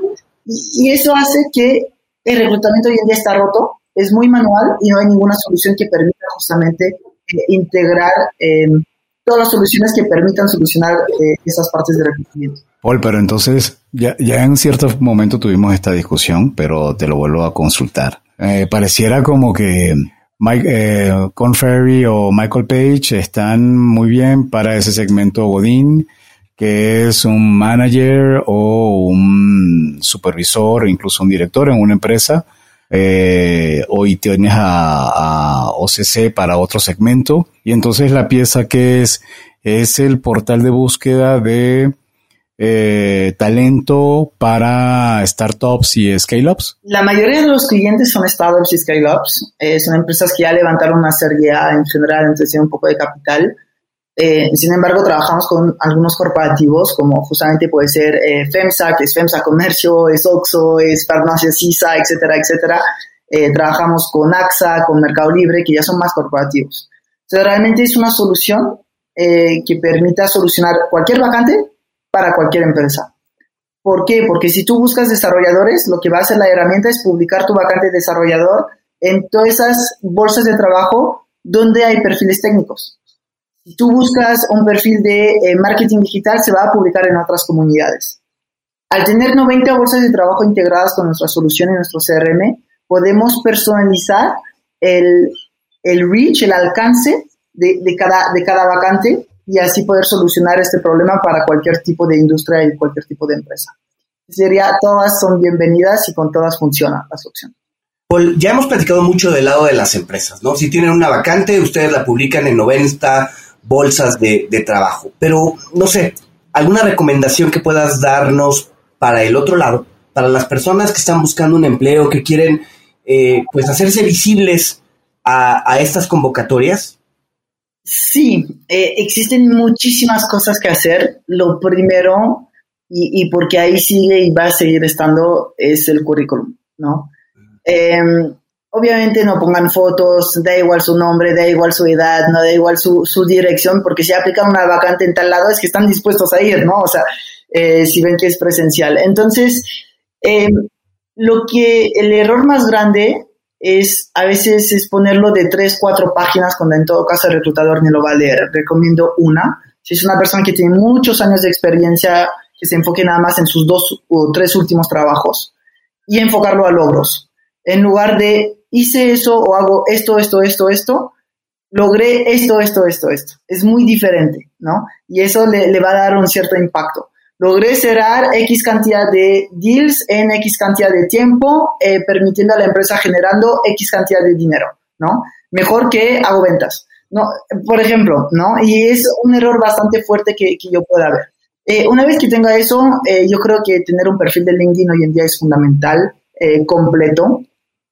Y eso hace que el reclutamiento hoy en día está roto, es muy manual y no hay ninguna solución que permita justamente eh, integrar eh, todas las soluciones que permitan solucionar eh, esas partes de reclutamiento. Paul, pero entonces ya, ya en cierto momento tuvimos esta discusión, pero te lo vuelvo a consultar. Eh, pareciera como que Mike, eh, Conferry o Michael Page están muy bien para ese segmento Godín, que es un manager o un supervisor, incluso un director en una empresa. Eh, hoy tienes a, a OCC para otro segmento. Y entonces la pieza que es, es el portal de búsqueda de eh, talento para startups y scale-ups. La mayoría de los clientes son startups y scale-ups, eh, son empresas que ya levantaron una serie A en general, entonces tienen un poco de capital, Eh, sin embargo, trabajamos con algunos corporativos, como justamente puede ser eh, FEMSA, que es FEMSA Comercio, es OXO, es Farmacia CISA, etcétera, etcétera. Eh, trabajamos con AXA, con Mercado Libre, que ya son más corporativos. Entonces, realmente es una solución que permita solucionar cualquier vacante para cualquier empresa. ¿Por qué? Porque si tú buscas desarrolladores, lo que va a hacer la herramienta es publicar tu vacante de desarrollador en todas esas bolsas de trabajo donde hay perfiles técnicos. Si tú buscas un perfil de eh, marketing digital, se va a publicar en otras comunidades. Al tener 90 bolsas de trabajo integradas con nuestra solución y nuestro CRM, podemos personalizar el, el reach, el alcance de, de, cada, de cada vacante y así poder solucionar este problema para cualquier tipo de industria y cualquier tipo de empresa. Sería, todas son bienvenidas y con todas funciona la solución. Ya hemos platicado mucho del lado de las empresas, ¿no? Si tienen una vacante, ustedes la publican en 90 bolsas de, trabajo. Pero, no sé, ¿alguna recomendación que puedas darnos para el otro lado? Para las personas que están buscando un empleo, que quieren, eh, pues, hacerse visibles a, estas convocatorias. Sí, eh, existen muchísimas cosas que hacer. Lo primero, y, y porque ahí sigue y va a seguir estando, es el currículum, ¿no? Obviamente no pongan fotos, da igual su nombre, da igual su edad, no da igual su, dirección, porque si aplican una vacante en tal lado es que están dispuestos a ir, ¿no? O sea, eh, si ven que es presencial. Entonces, em, lo que el error más grande es a veces es ponerlo de tres, cuatro páginas cuando en todo caso el reclutador ni lo va a leer. Recomiendo una. Si es una persona que tiene muchos años de experiencia, que se enfoque nada más en sus dos o tres últimos trabajos y enfocarlo a logros en lugar de hice eso o hago esto, esto, esto, esto, logré esto, esto, esto, esto. Es muy diferente, ¿no? Y eso le, va a dar un cierto impacto. Logré cerrar X cantidad de deals en X cantidad de tiempo, eh, permitiendo a la empresa generando X cantidad de dinero, ¿no? Mejor que hago ventas, ¿no? Por ejemplo, ¿no? Y es un error bastante fuerte que, yo pueda ver. Eh, una vez que tenga eso, eh, yo creo que tener un perfil de LinkedIn hoy en día es fundamental, completo,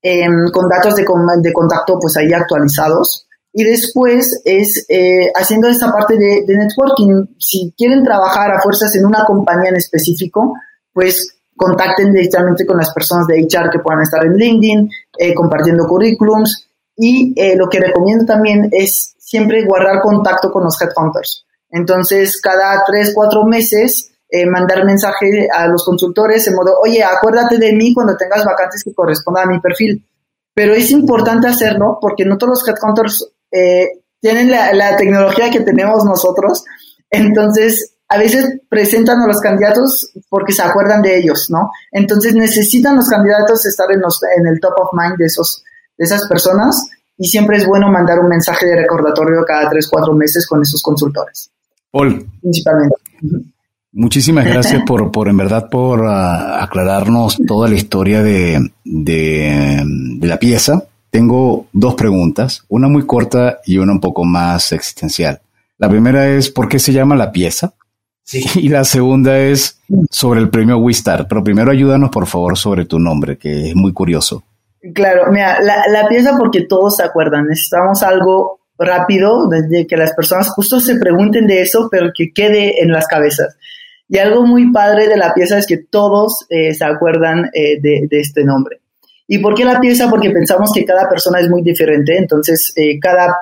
Em, con datos de, contacto pues ahí actualizados. Y después es eh, haciendo esta parte de, networking. Si quieren trabajar a fuerzas en una compañía en específico, pues contacten directamente con las personas de HR que puedan estar en LinkedIn, eh, compartiendo currículums. Y eh, lo que recomiendo también es siempre guardar contacto con los headhunters. Entonces, cada tres, cuatro meses, eh, mandar mensaje a los consultores en modo, oye, acuérdate de mí cuando tengas vacantes que correspondan a mi perfil. Pero es importante hacerlo porque no todos los headhunters eh, tienen la, tecnología que tenemos nosotros. Entonces, a veces presentan a los candidatos porque se acuerdan de ellos, ¿no? Entonces necesitan los candidatos estar en, los, en el top of mind de, esos, de esas personas y siempre es bueno mandar un mensaje de recordatorio cada tres, cuatro meses con esos consultores. Paul. Principalmente. Muchísimas gracias <laughs> por, por en verdad, por ah, aclararnos toda la historia de, de, la pieza. Tengo dos preguntas, una muy corta y una un poco más existencial. La primera es, ¿por qué se llama la pieza? Sí. <laughs> Y la segunda es sobre el premio Wistar. Pero primero ayúdanos, por favor, sobre tu nombre, que es muy curioso. Claro, mira, la, la pieza porque todos se acuerdan. Necesitamos algo rápido, desde que las personas justo se pregunten de eso, pero que quede en las cabezas. Y algo muy padre de la pieza es que todos eh, se acuerdan eh, de, este nombre. ¿Y por qué la pieza? Porque pensamos que cada persona es muy diferente, entonces eh, cada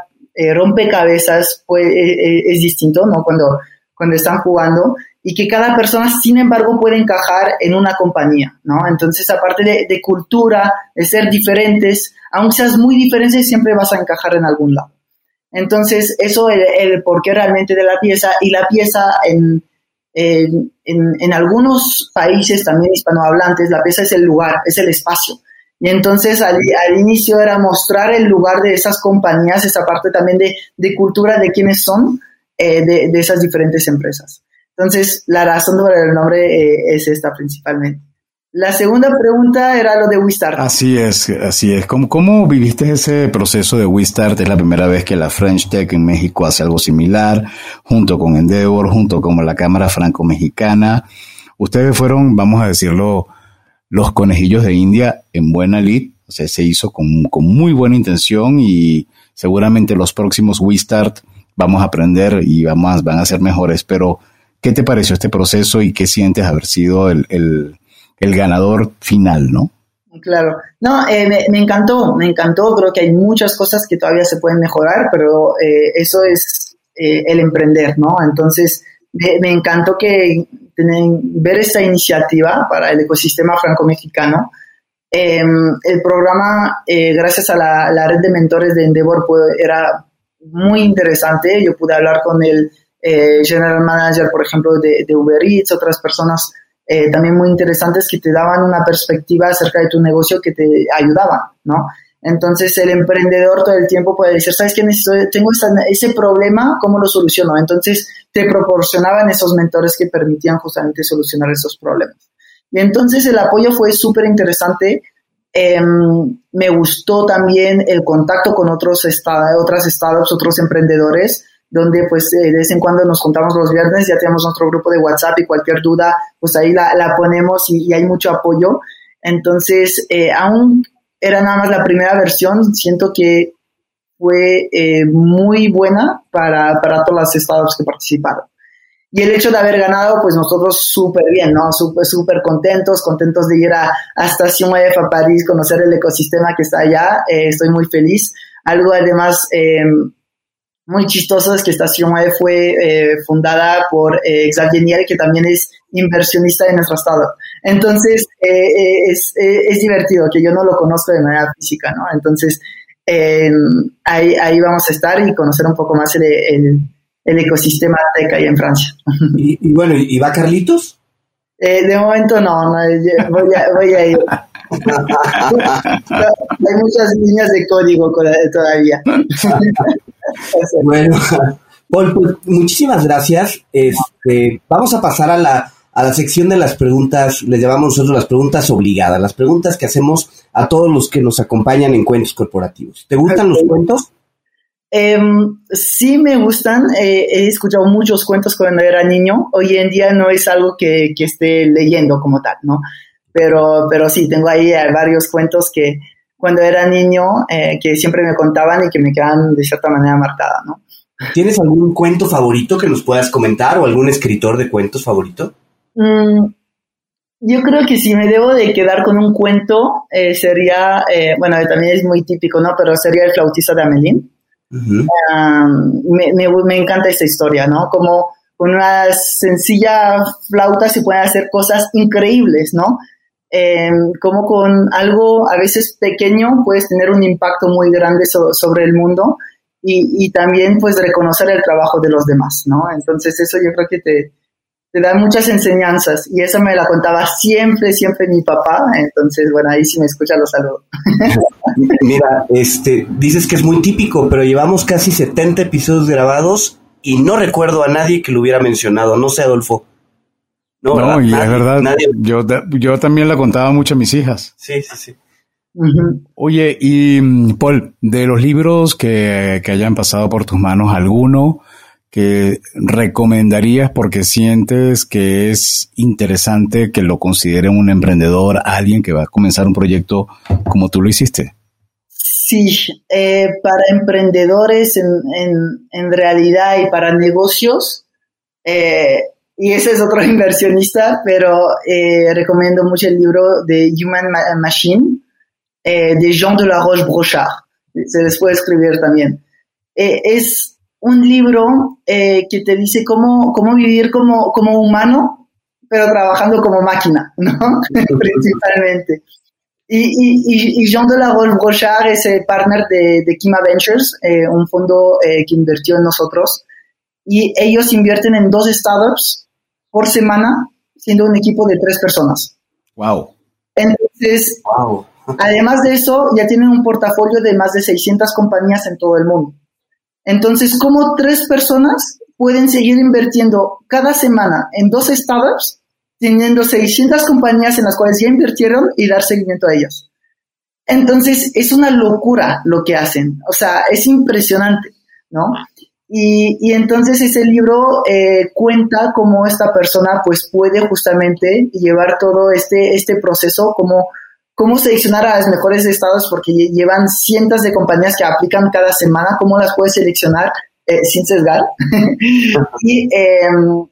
rompecabezas pues, es distinto, ¿no? Cuando, cuando están jugando y que cada persona, sin embargo, puede encajar en una compañía, ¿no? Entonces, aparte de, cultura, de ser diferentes, aunque seas muy diferente, siempre vas a encajar en algún lado. Entonces, eso es el, el porqué realmente de la pieza y la pieza en en, en, algunos países también hispanohablantes, la pieza es el lugar, es el espacio. Y entonces al, al, inicio era mostrar el lugar de esas compañías, esa parte también de, de cultura de quiénes son eh, de, de, esas diferentes empresas. Entonces la razón por el nombre eh, es esta principalmente. La segunda pregunta era lo de WeStart. Así es, así es. ¿Cómo, ¿Cómo, viviste ese proceso de WeStart? Es la primera vez que la French Tech en México hace algo similar, junto con Endeavor, junto con la Cámara Franco-Mexicana. Ustedes fueron, vamos a decirlo, los conejillos de India en buena lid. O sea, se hizo con, con muy buena intención y seguramente los próximos WeStart vamos a aprender y vamos, van a ser mejores, pero ¿qué te pareció este proceso y qué sientes haber sido el, el, ganador final, no? Claro, no, eh, me, encantó, me encantó, creo que hay muchas cosas que todavía se pueden mejorar, pero eh, eso es eh, el emprender, ¿no? Entonces, me, encantó que ver esta iniciativa para el ecosistema franco-mexicano. Em, el programa, gracias a la, red de mentores de Endeavor, pues, era muy interesante. Yo pude hablar con el general manager, por ejemplo, de, de Uber Eats, otras personas eh, también muy interesantes que te daban una perspectiva acerca de tu negocio que te ayudaban, ¿no? Entonces el emprendedor todo el tiempo puede decir, ¿sabes qué? tengo ese problema, ¿cómo lo soluciono? Entonces te proporcionaban esos mentores que permitían justamente solucionar esos problemas. Y entonces el apoyo fue súper interesante. Em, me gustó también el contacto con otros otras startups, otros emprendedores donde pues eh, de vez en cuando nos contamos los viernes, ya tenemos nuestro grupo de WhatsApp y cualquier duda, pues ahí la, la ponemos y, hay mucho apoyo. Entonces, eh, aún era nada más la primera versión, siento que fue eh, muy buena para, para todas las estados que participaron. Y el hecho de haber ganado, pues nosotros súper bien, ¿no? Súper, súper contentos, contentos de ir a, a Estación EF a París, conocer el ecosistema que está allá. estoy muy feliz. Algo además muy chistoso es que Estación E fue eh, fundada por eh, Xavier que también es inversionista de nuestro estado. Entonces, eh, eh, es, es, divertido, que yo no lo conozco de manera física, ¿no? Entonces, ahí, ahí vamos a estar y conocer un poco más el, el, ecosistema tech ahí en Francia. <laughs> Y, bueno, ¿y va Carlitos? de momento no, no voy, a, voy a ir. <laughs> <laughs> Hay muchas líneas de código todavía. <laughs> bueno, Paul, pues, muchísimas gracias. Este, vamos a pasar a la, a la sección de las preguntas, les llamamos nosotros las preguntas obligadas, las preguntas que hacemos a todos los que nos acompañan en cuentos corporativos. ¿Te gustan los cuentos? Em, sí me gustan, eh, he escuchado muchos cuentos cuando era niño, hoy en día no es algo que, que esté leyendo como tal, ¿no? Pero, pero sí, tengo ahí eh, varios cuentos que cuando era niño eh, que siempre me contaban y que me quedan de cierta manera marcada, ¿no? ¿Tienes algún cuento favorito que nos puedas comentar o algún escritor de cuentos favorito? Mm, yo creo que si me debo de quedar con un cuento, eh, sería, bueno, también es muy típico, ¿no? Pero sería El flautista de Amelín. me, me, me, encanta esta historia, ¿no? Como con una sencilla flauta se pueden hacer cosas increíbles, ¿no? Eh, como con algo a veces pequeño puedes tener un impacto muy grande sobre el mundo y, también pues reconocer el trabajo de los demás, ¿no? Entonces eso yo creo que te, da muchas enseñanzas y eso me la contaba siempre, siempre mi papá, entonces bueno, ahí si me escucha lo saludo. <laughs> Mira, este, dices que es muy típico, pero llevamos casi 70 episodios grabados y no recuerdo a nadie que lo hubiera mencionado, no sé Adolfo. No, y es verdad, yo, yo también la contaba mucho a mis hijas. Sí, sí, sí. Oye, y mm, Paul, de los libros que, que, hayan pasado por tus manos, ¿alguno que recomendarías porque sientes que es interesante que lo considere un emprendedor, alguien que va a comenzar un proyecto como tú lo hiciste? Sí, eh, para emprendedores en, en, en, realidad y para negocios, eh, y ese es otro <laughs> inversionista, pero eh, recomiendo mucho el libro de Human Machine eh, de Jean de la Roche-Brochard. Se les puede escribir también. Eh, es un libro que te dice cómo, cómo vivir como, como humano, pero trabajando como máquina, <laughs> ¿no? <laughs> Principalmente. Y, y, Jean de la Roche-Brochard es el partner de, de Kima Ventures, un fondo que invirtió en nosotros y ellos invierten en dos startups por semana, siendo un equipo de tres personas. Wow. Entonces, wow. además de eso, ya tienen un portafolio de más de 600 compañías en todo el mundo. Entonces, ¿cómo tres personas pueden seguir invirtiendo cada semana en dos startups, teniendo 600 compañías en las cuales ya invirtieron y dar seguimiento a ellas? Entonces, es una locura lo que hacen. O sea, es impresionante, ¿no? Y, entonces ese libro eh, cuenta cómo esta persona pues puede justamente llevar todo este, este proceso, cómo, cómo seleccionar a los mejores estados, porque llevan cientos de compañías que aplican cada semana, cómo las puede seleccionar eh, sin sesgar. <laughs> y, em,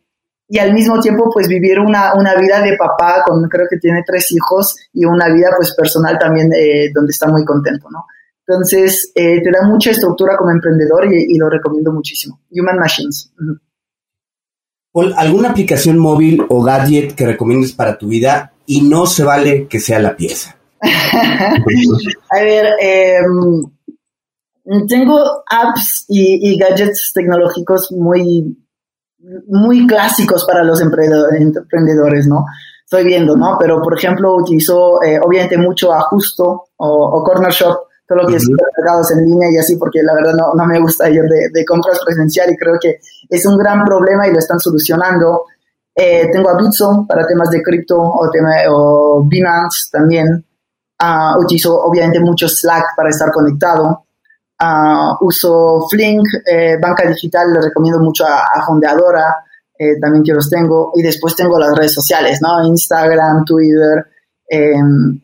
y al mismo tiempo pues vivir una, una, vida de papá con creo que tiene tres hijos y una vida pues personal también eh, donde está muy contento, ¿no? Entonces eh, te da mucha estructura como emprendedor y, lo recomiendo muchísimo. Human Machines. ¿Alguna aplicación móvil o gadget que recomiendes para tu vida y no se vale que sea la pieza? <laughs> A ver, em, tengo apps y, gadgets tecnológicos muy, muy clásicos para los emprendedores, ¿no? Estoy viendo, ¿no? Pero, por ejemplo, utilizo eh, obviamente mucho Ajusto o, Corner Shop, todo lo que es mercados en línea y así, porque la verdad no, no me gusta ir de, compras presencial y creo que es un gran problema y lo están solucionando. Eh, tengo a Bitso para temas de cripto o, tema, o Binance también. Uh, utilizo obviamente mucho Slack para estar conectado. Uh, uso Flink, eh, banca digital, le recomiendo mucho a, a Fondeadora, eh, también que los tengo. Y después tengo las redes sociales, ¿no? Instagram, Twitter, em,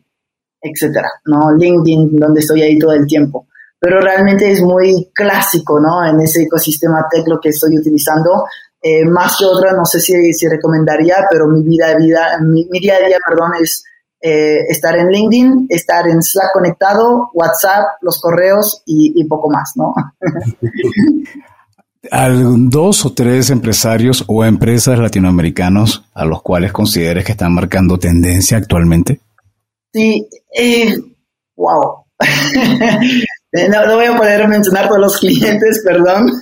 etcétera, ¿no? LinkedIn, donde estoy ahí todo el tiempo. Pero realmente es muy clásico, ¿no? En ese ecosistema tech lo que estoy utilizando. Eh, más que otra, no sé si, si recomendaría, pero mi vida, vida mi, mi día a día, perdón, es eh, estar en LinkedIn, estar en Slack conectado, WhatsApp, los correos y, poco más, ¿no? <laughs> dos o tres empresarios o empresas latinoamericanos a los cuales consideres que están marcando tendencia actualmente? Sí, eh, wow. <laughs> no, voy a poder mencionar todos los clientes, <laughs> perdón. <laughs>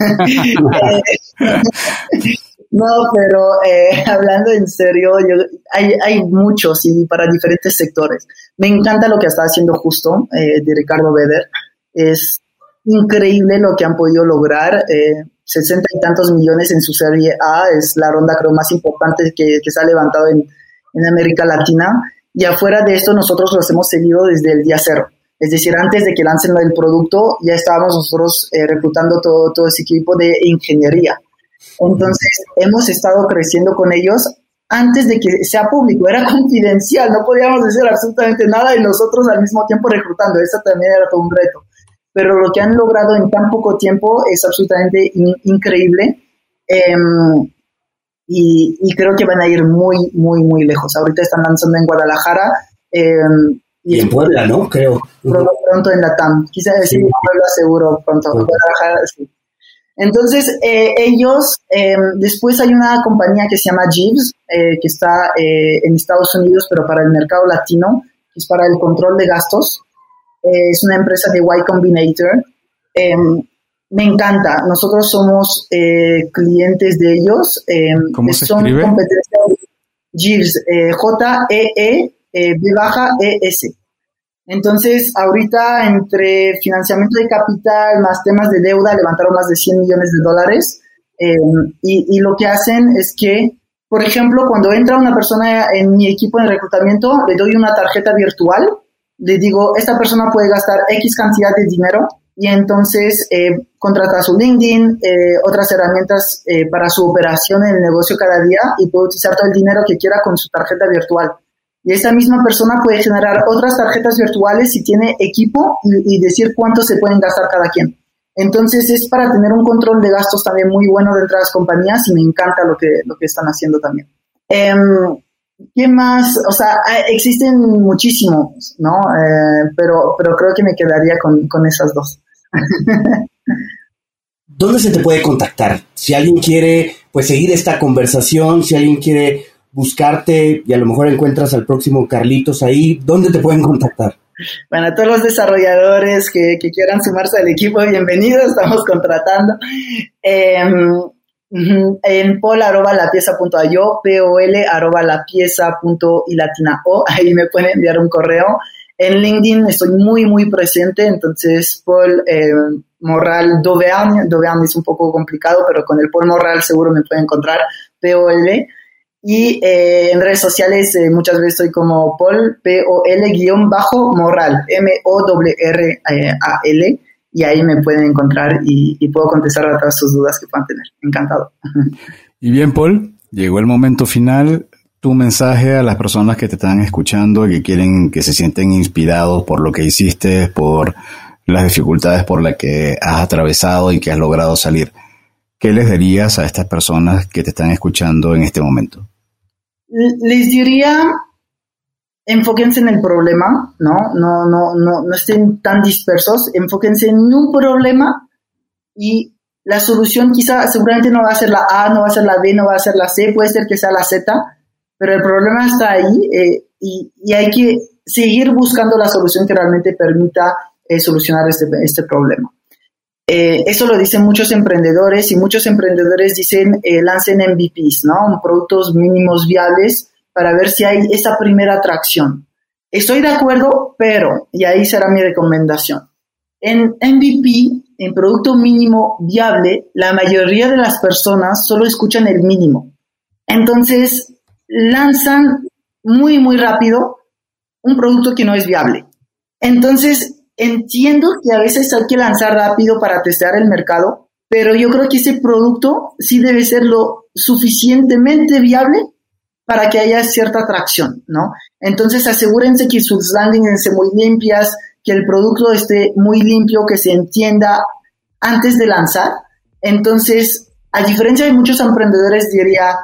No, pero eh, hablando en serio, yo, hay, hay muchos y para diferentes sectores. Me encanta lo que está haciendo justo eh, de Ricardo Beder. Es increíble lo que han podido lograr. Eh, 60 y tantos millones en su serie A es la ronda creo más importante que, que se ha levantado en, en América Latina. Y afuera de esto nosotros los hemos seguido desde el día cero. Es decir, antes de que lancen el producto, ya estábamos nosotros eh, reclutando todo, todo ese equipo de ingeniería. Entonces, hemos estado creciendo con ellos antes de que sea público, era <laughs> confidencial, no podíamos decir absolutamente nada y nosotros al mismo tiempo reclutando, eso también era todo un reto. Pero lo que han logrado en tan poco tiempo es absolutamente increíble em, y, creo que van a ir muy, muy, muy lejos. Ahorita están lanzando en Guadalajara. Em, y, en Puebla, ¿no? Creo. Pronto, en la TAM. Quizás decir Puebla seguro pronto. Guadalajara, sí. Entonces, eh, ellos, em, después hay una compañía que se llama Jeeves, eh, que está eh, en Estados Unidos, pero para el mercado latino, que es para el control de gastos. es una empresa de Y Combinator. Em, me encanta. Nosotros somos clientes de ellos. Em, ¿Cómo se son escribe? Jeeves, J-E-E-B-E-S. Entonces, ahorita entre financiamiento de capital más temas de deuda, levantaron más de 100 millones de dólares. Eh, y, lo que hacen es que, por ejemplo, cuando entra una persona en mi equipo de reclutamiento, le doy una tarjeta virtual, le digo, esta persona puede gastar X cantidad de dinero y entonces eh, contrata su LinkedIn, eh, otras herramientas para su operación en el negocio cada día y puede utilizar todo el dinero que quiera con su tarjeta virtual. Y esa misma persona puede generar otras tarjetas virtuales si tiene equipo y, decir cuánto se pueden gastar cada quien. Entonces es para tener un control de gastos también muy bueno dentro de las compañías y me encanta lo que, lo que están haciendo también. Em, ¿Qué más? O sea, existen muchísimos, ¿no? Eh, pero, pero creo que me quedaría con, con esas dos. <laughs> ¿Dónde se te puede contactar? Si alguien quiere pues seguir esta conversación, si alguien quiere buscarte y a lo mejor encuentras al próximo Carlitos ahí, ¿dónde te pueden contactar? Bueno, a todos los desarrolladores que, quieran sumarse al equipo, bienvenidos, estamos contratando. Em, en pol arroba la pieza punto arroba la pieza o, ahí me pueden enviar un correo. En LinkedIn estoy muy, muy presente, entonces Paul eh, Morral Dovean, Dovean es un poco complicado, pero con el Paul Morral seguro me pueden encontrar, POL. Y eh, en redes sociales eh, muchas veces estoy como Paul, P-O-L-Morral, M-O-R-R-A-L, y ahí me pueden encontrar y, puedo contestar a todas sus dudas que puedan tener. Encantado. Y bien, Paul, llegó el momento final. Tu mensaje a las personas que te están escuchando y que quieren, que se sienten inspirados por lo que hiciste, por las dificultades por las que has atravesado y que has logrado salir. ¿qué les dirías a estas personas que te están escuchando en este momento? Les diría, enfóquense en el problema, ¿no? No, no, no, no estén tan dispersos, enfóquense en un problema y la solución quizá seguramente no va a ser la A, no va a ser la B, no va a ser la C, puede ser que sea la Z, pero el problema está ahí eh, y, hay que seguir buscando la solución que realmente permita eh, solucionar este, este problema. Eh, eso lo dicen muchos emprendedores y muchos emprendedores dicen lancen MVPs, ¿no? Productos mínimos viables para ver si hay esa primera atracción. Estoy de acuerdo, pero, y ahí será mi recomendación. En MVP, en producto mínimo viable, la mayoría de las personas solo escuchan el mínimo. Entonces, lanzan muy, muy rápido un producto que no es viable. Entonces, Entiendo que a veces hay que lanzar rápido para testear el mercado, pero yo creo que ese producto sí debe ser lo suficientemente viable para que haya cierta atracción, ¿no? Entonces asegúrense que sus landings estén muy limpias, que el producto esté muy limpio, que se entienda antes de lanzar. Entonces, a diferencia de muchos emprendedores, diría,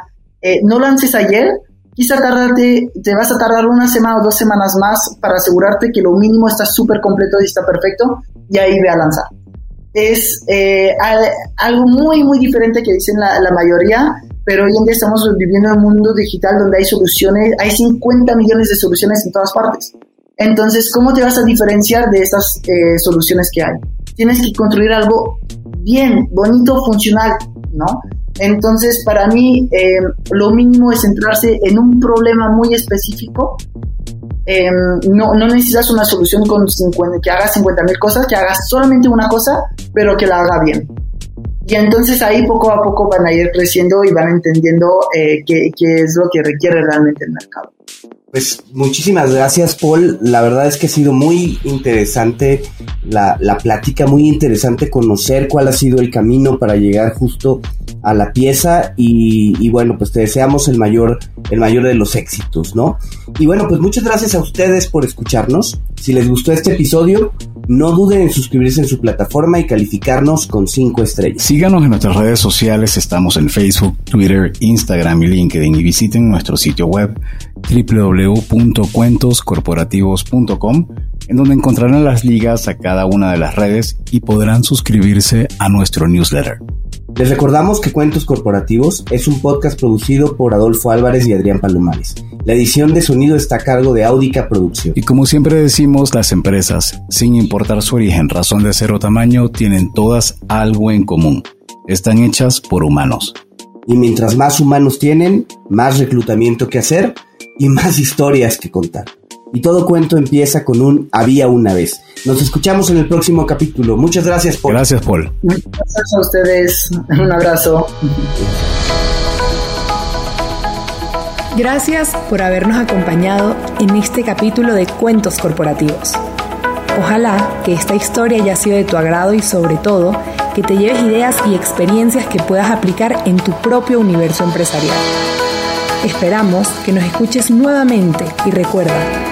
eh, no lances ayer, quizá tardarte, te vas a tardar una semana o dos semanas más para asegurarte que lo mínimo está súper completo y está perfecto y ahí ve a lanzar. Es eh, algo muy, muy diferente que dicen la, mayoría, pero hoy en día estamos viviendo en un mundo digital donde hay soluciones, hay 50 millones de soluciones en todas partes. Entonces, ¿cómo te vas a diferenciar de estas eh, soluciones que hay? Tienes que construir algo bien, bonito, funcional, ¿no? Entonces, para mí, eh, lo mínimo es centrarse en un problema muy específico. Eh, no, necesitas una solución con 50, que haga 50 mil cosas, que hagas solamente una cosa, pero que la haga bien. Y entonces ahí poco a poco van a ir creciendo y van entendiendo eh, qué es lo que requiere realmente el mercado. Pues muchísimas gracias, Paul. La verdad es que ha sido muy interesante la, la, plática, muy interesante conocer cuál ha sido el camino para llegar justo a la pieza y, y, bueno, pues te deseamos el mayor, el mayor de los éxitos, ¿no? Y bueno, pues muchas gracias a ustedes por escucharnos. Si les gustó este episodio, no duden en suscribirse en su plataforma y calificarnos con cinco estrellas. Síganos en nuestras redes sociales, estamos en Facebook, Twitter, Instagram y LinkedIn y visiten nuestro sitio web www.cuentoscorporativos.com en donde encontrarán las ligas a cada una de las redes y podrán suscribirse a nuestro newsletter. Les recordamos que Cuentos Corporativos es un podcast producido por Adolfo Álvarez y Adrián Palomares. La edición de sonido está a cargo de Audica Producción. Y como siempre decimos, las empresas, sin importar su origen, razón de ser o tamaño, tienen todas algo en común. Están hechas por humanos. Y mientras más humanos tienen, más reclutamiento que hacer y más historias que contar. Y todo cuento empieza con un había una vez. Nos escuchamos en el próximo capítulo. Muchas gracias, Paul. Gracias, Paul. Gracias a ustedes. Un abrazo. Gracias por habernos acompañado en este capítulo de Cuentos Corporativos. Ojalá que esta historia haya sido de tu agrado y sobre todo que te lleves ideas y experiencias que puedas aplicar en tu propio universo empresarial. Esperamos que nos escuches nuevamente y recuerda,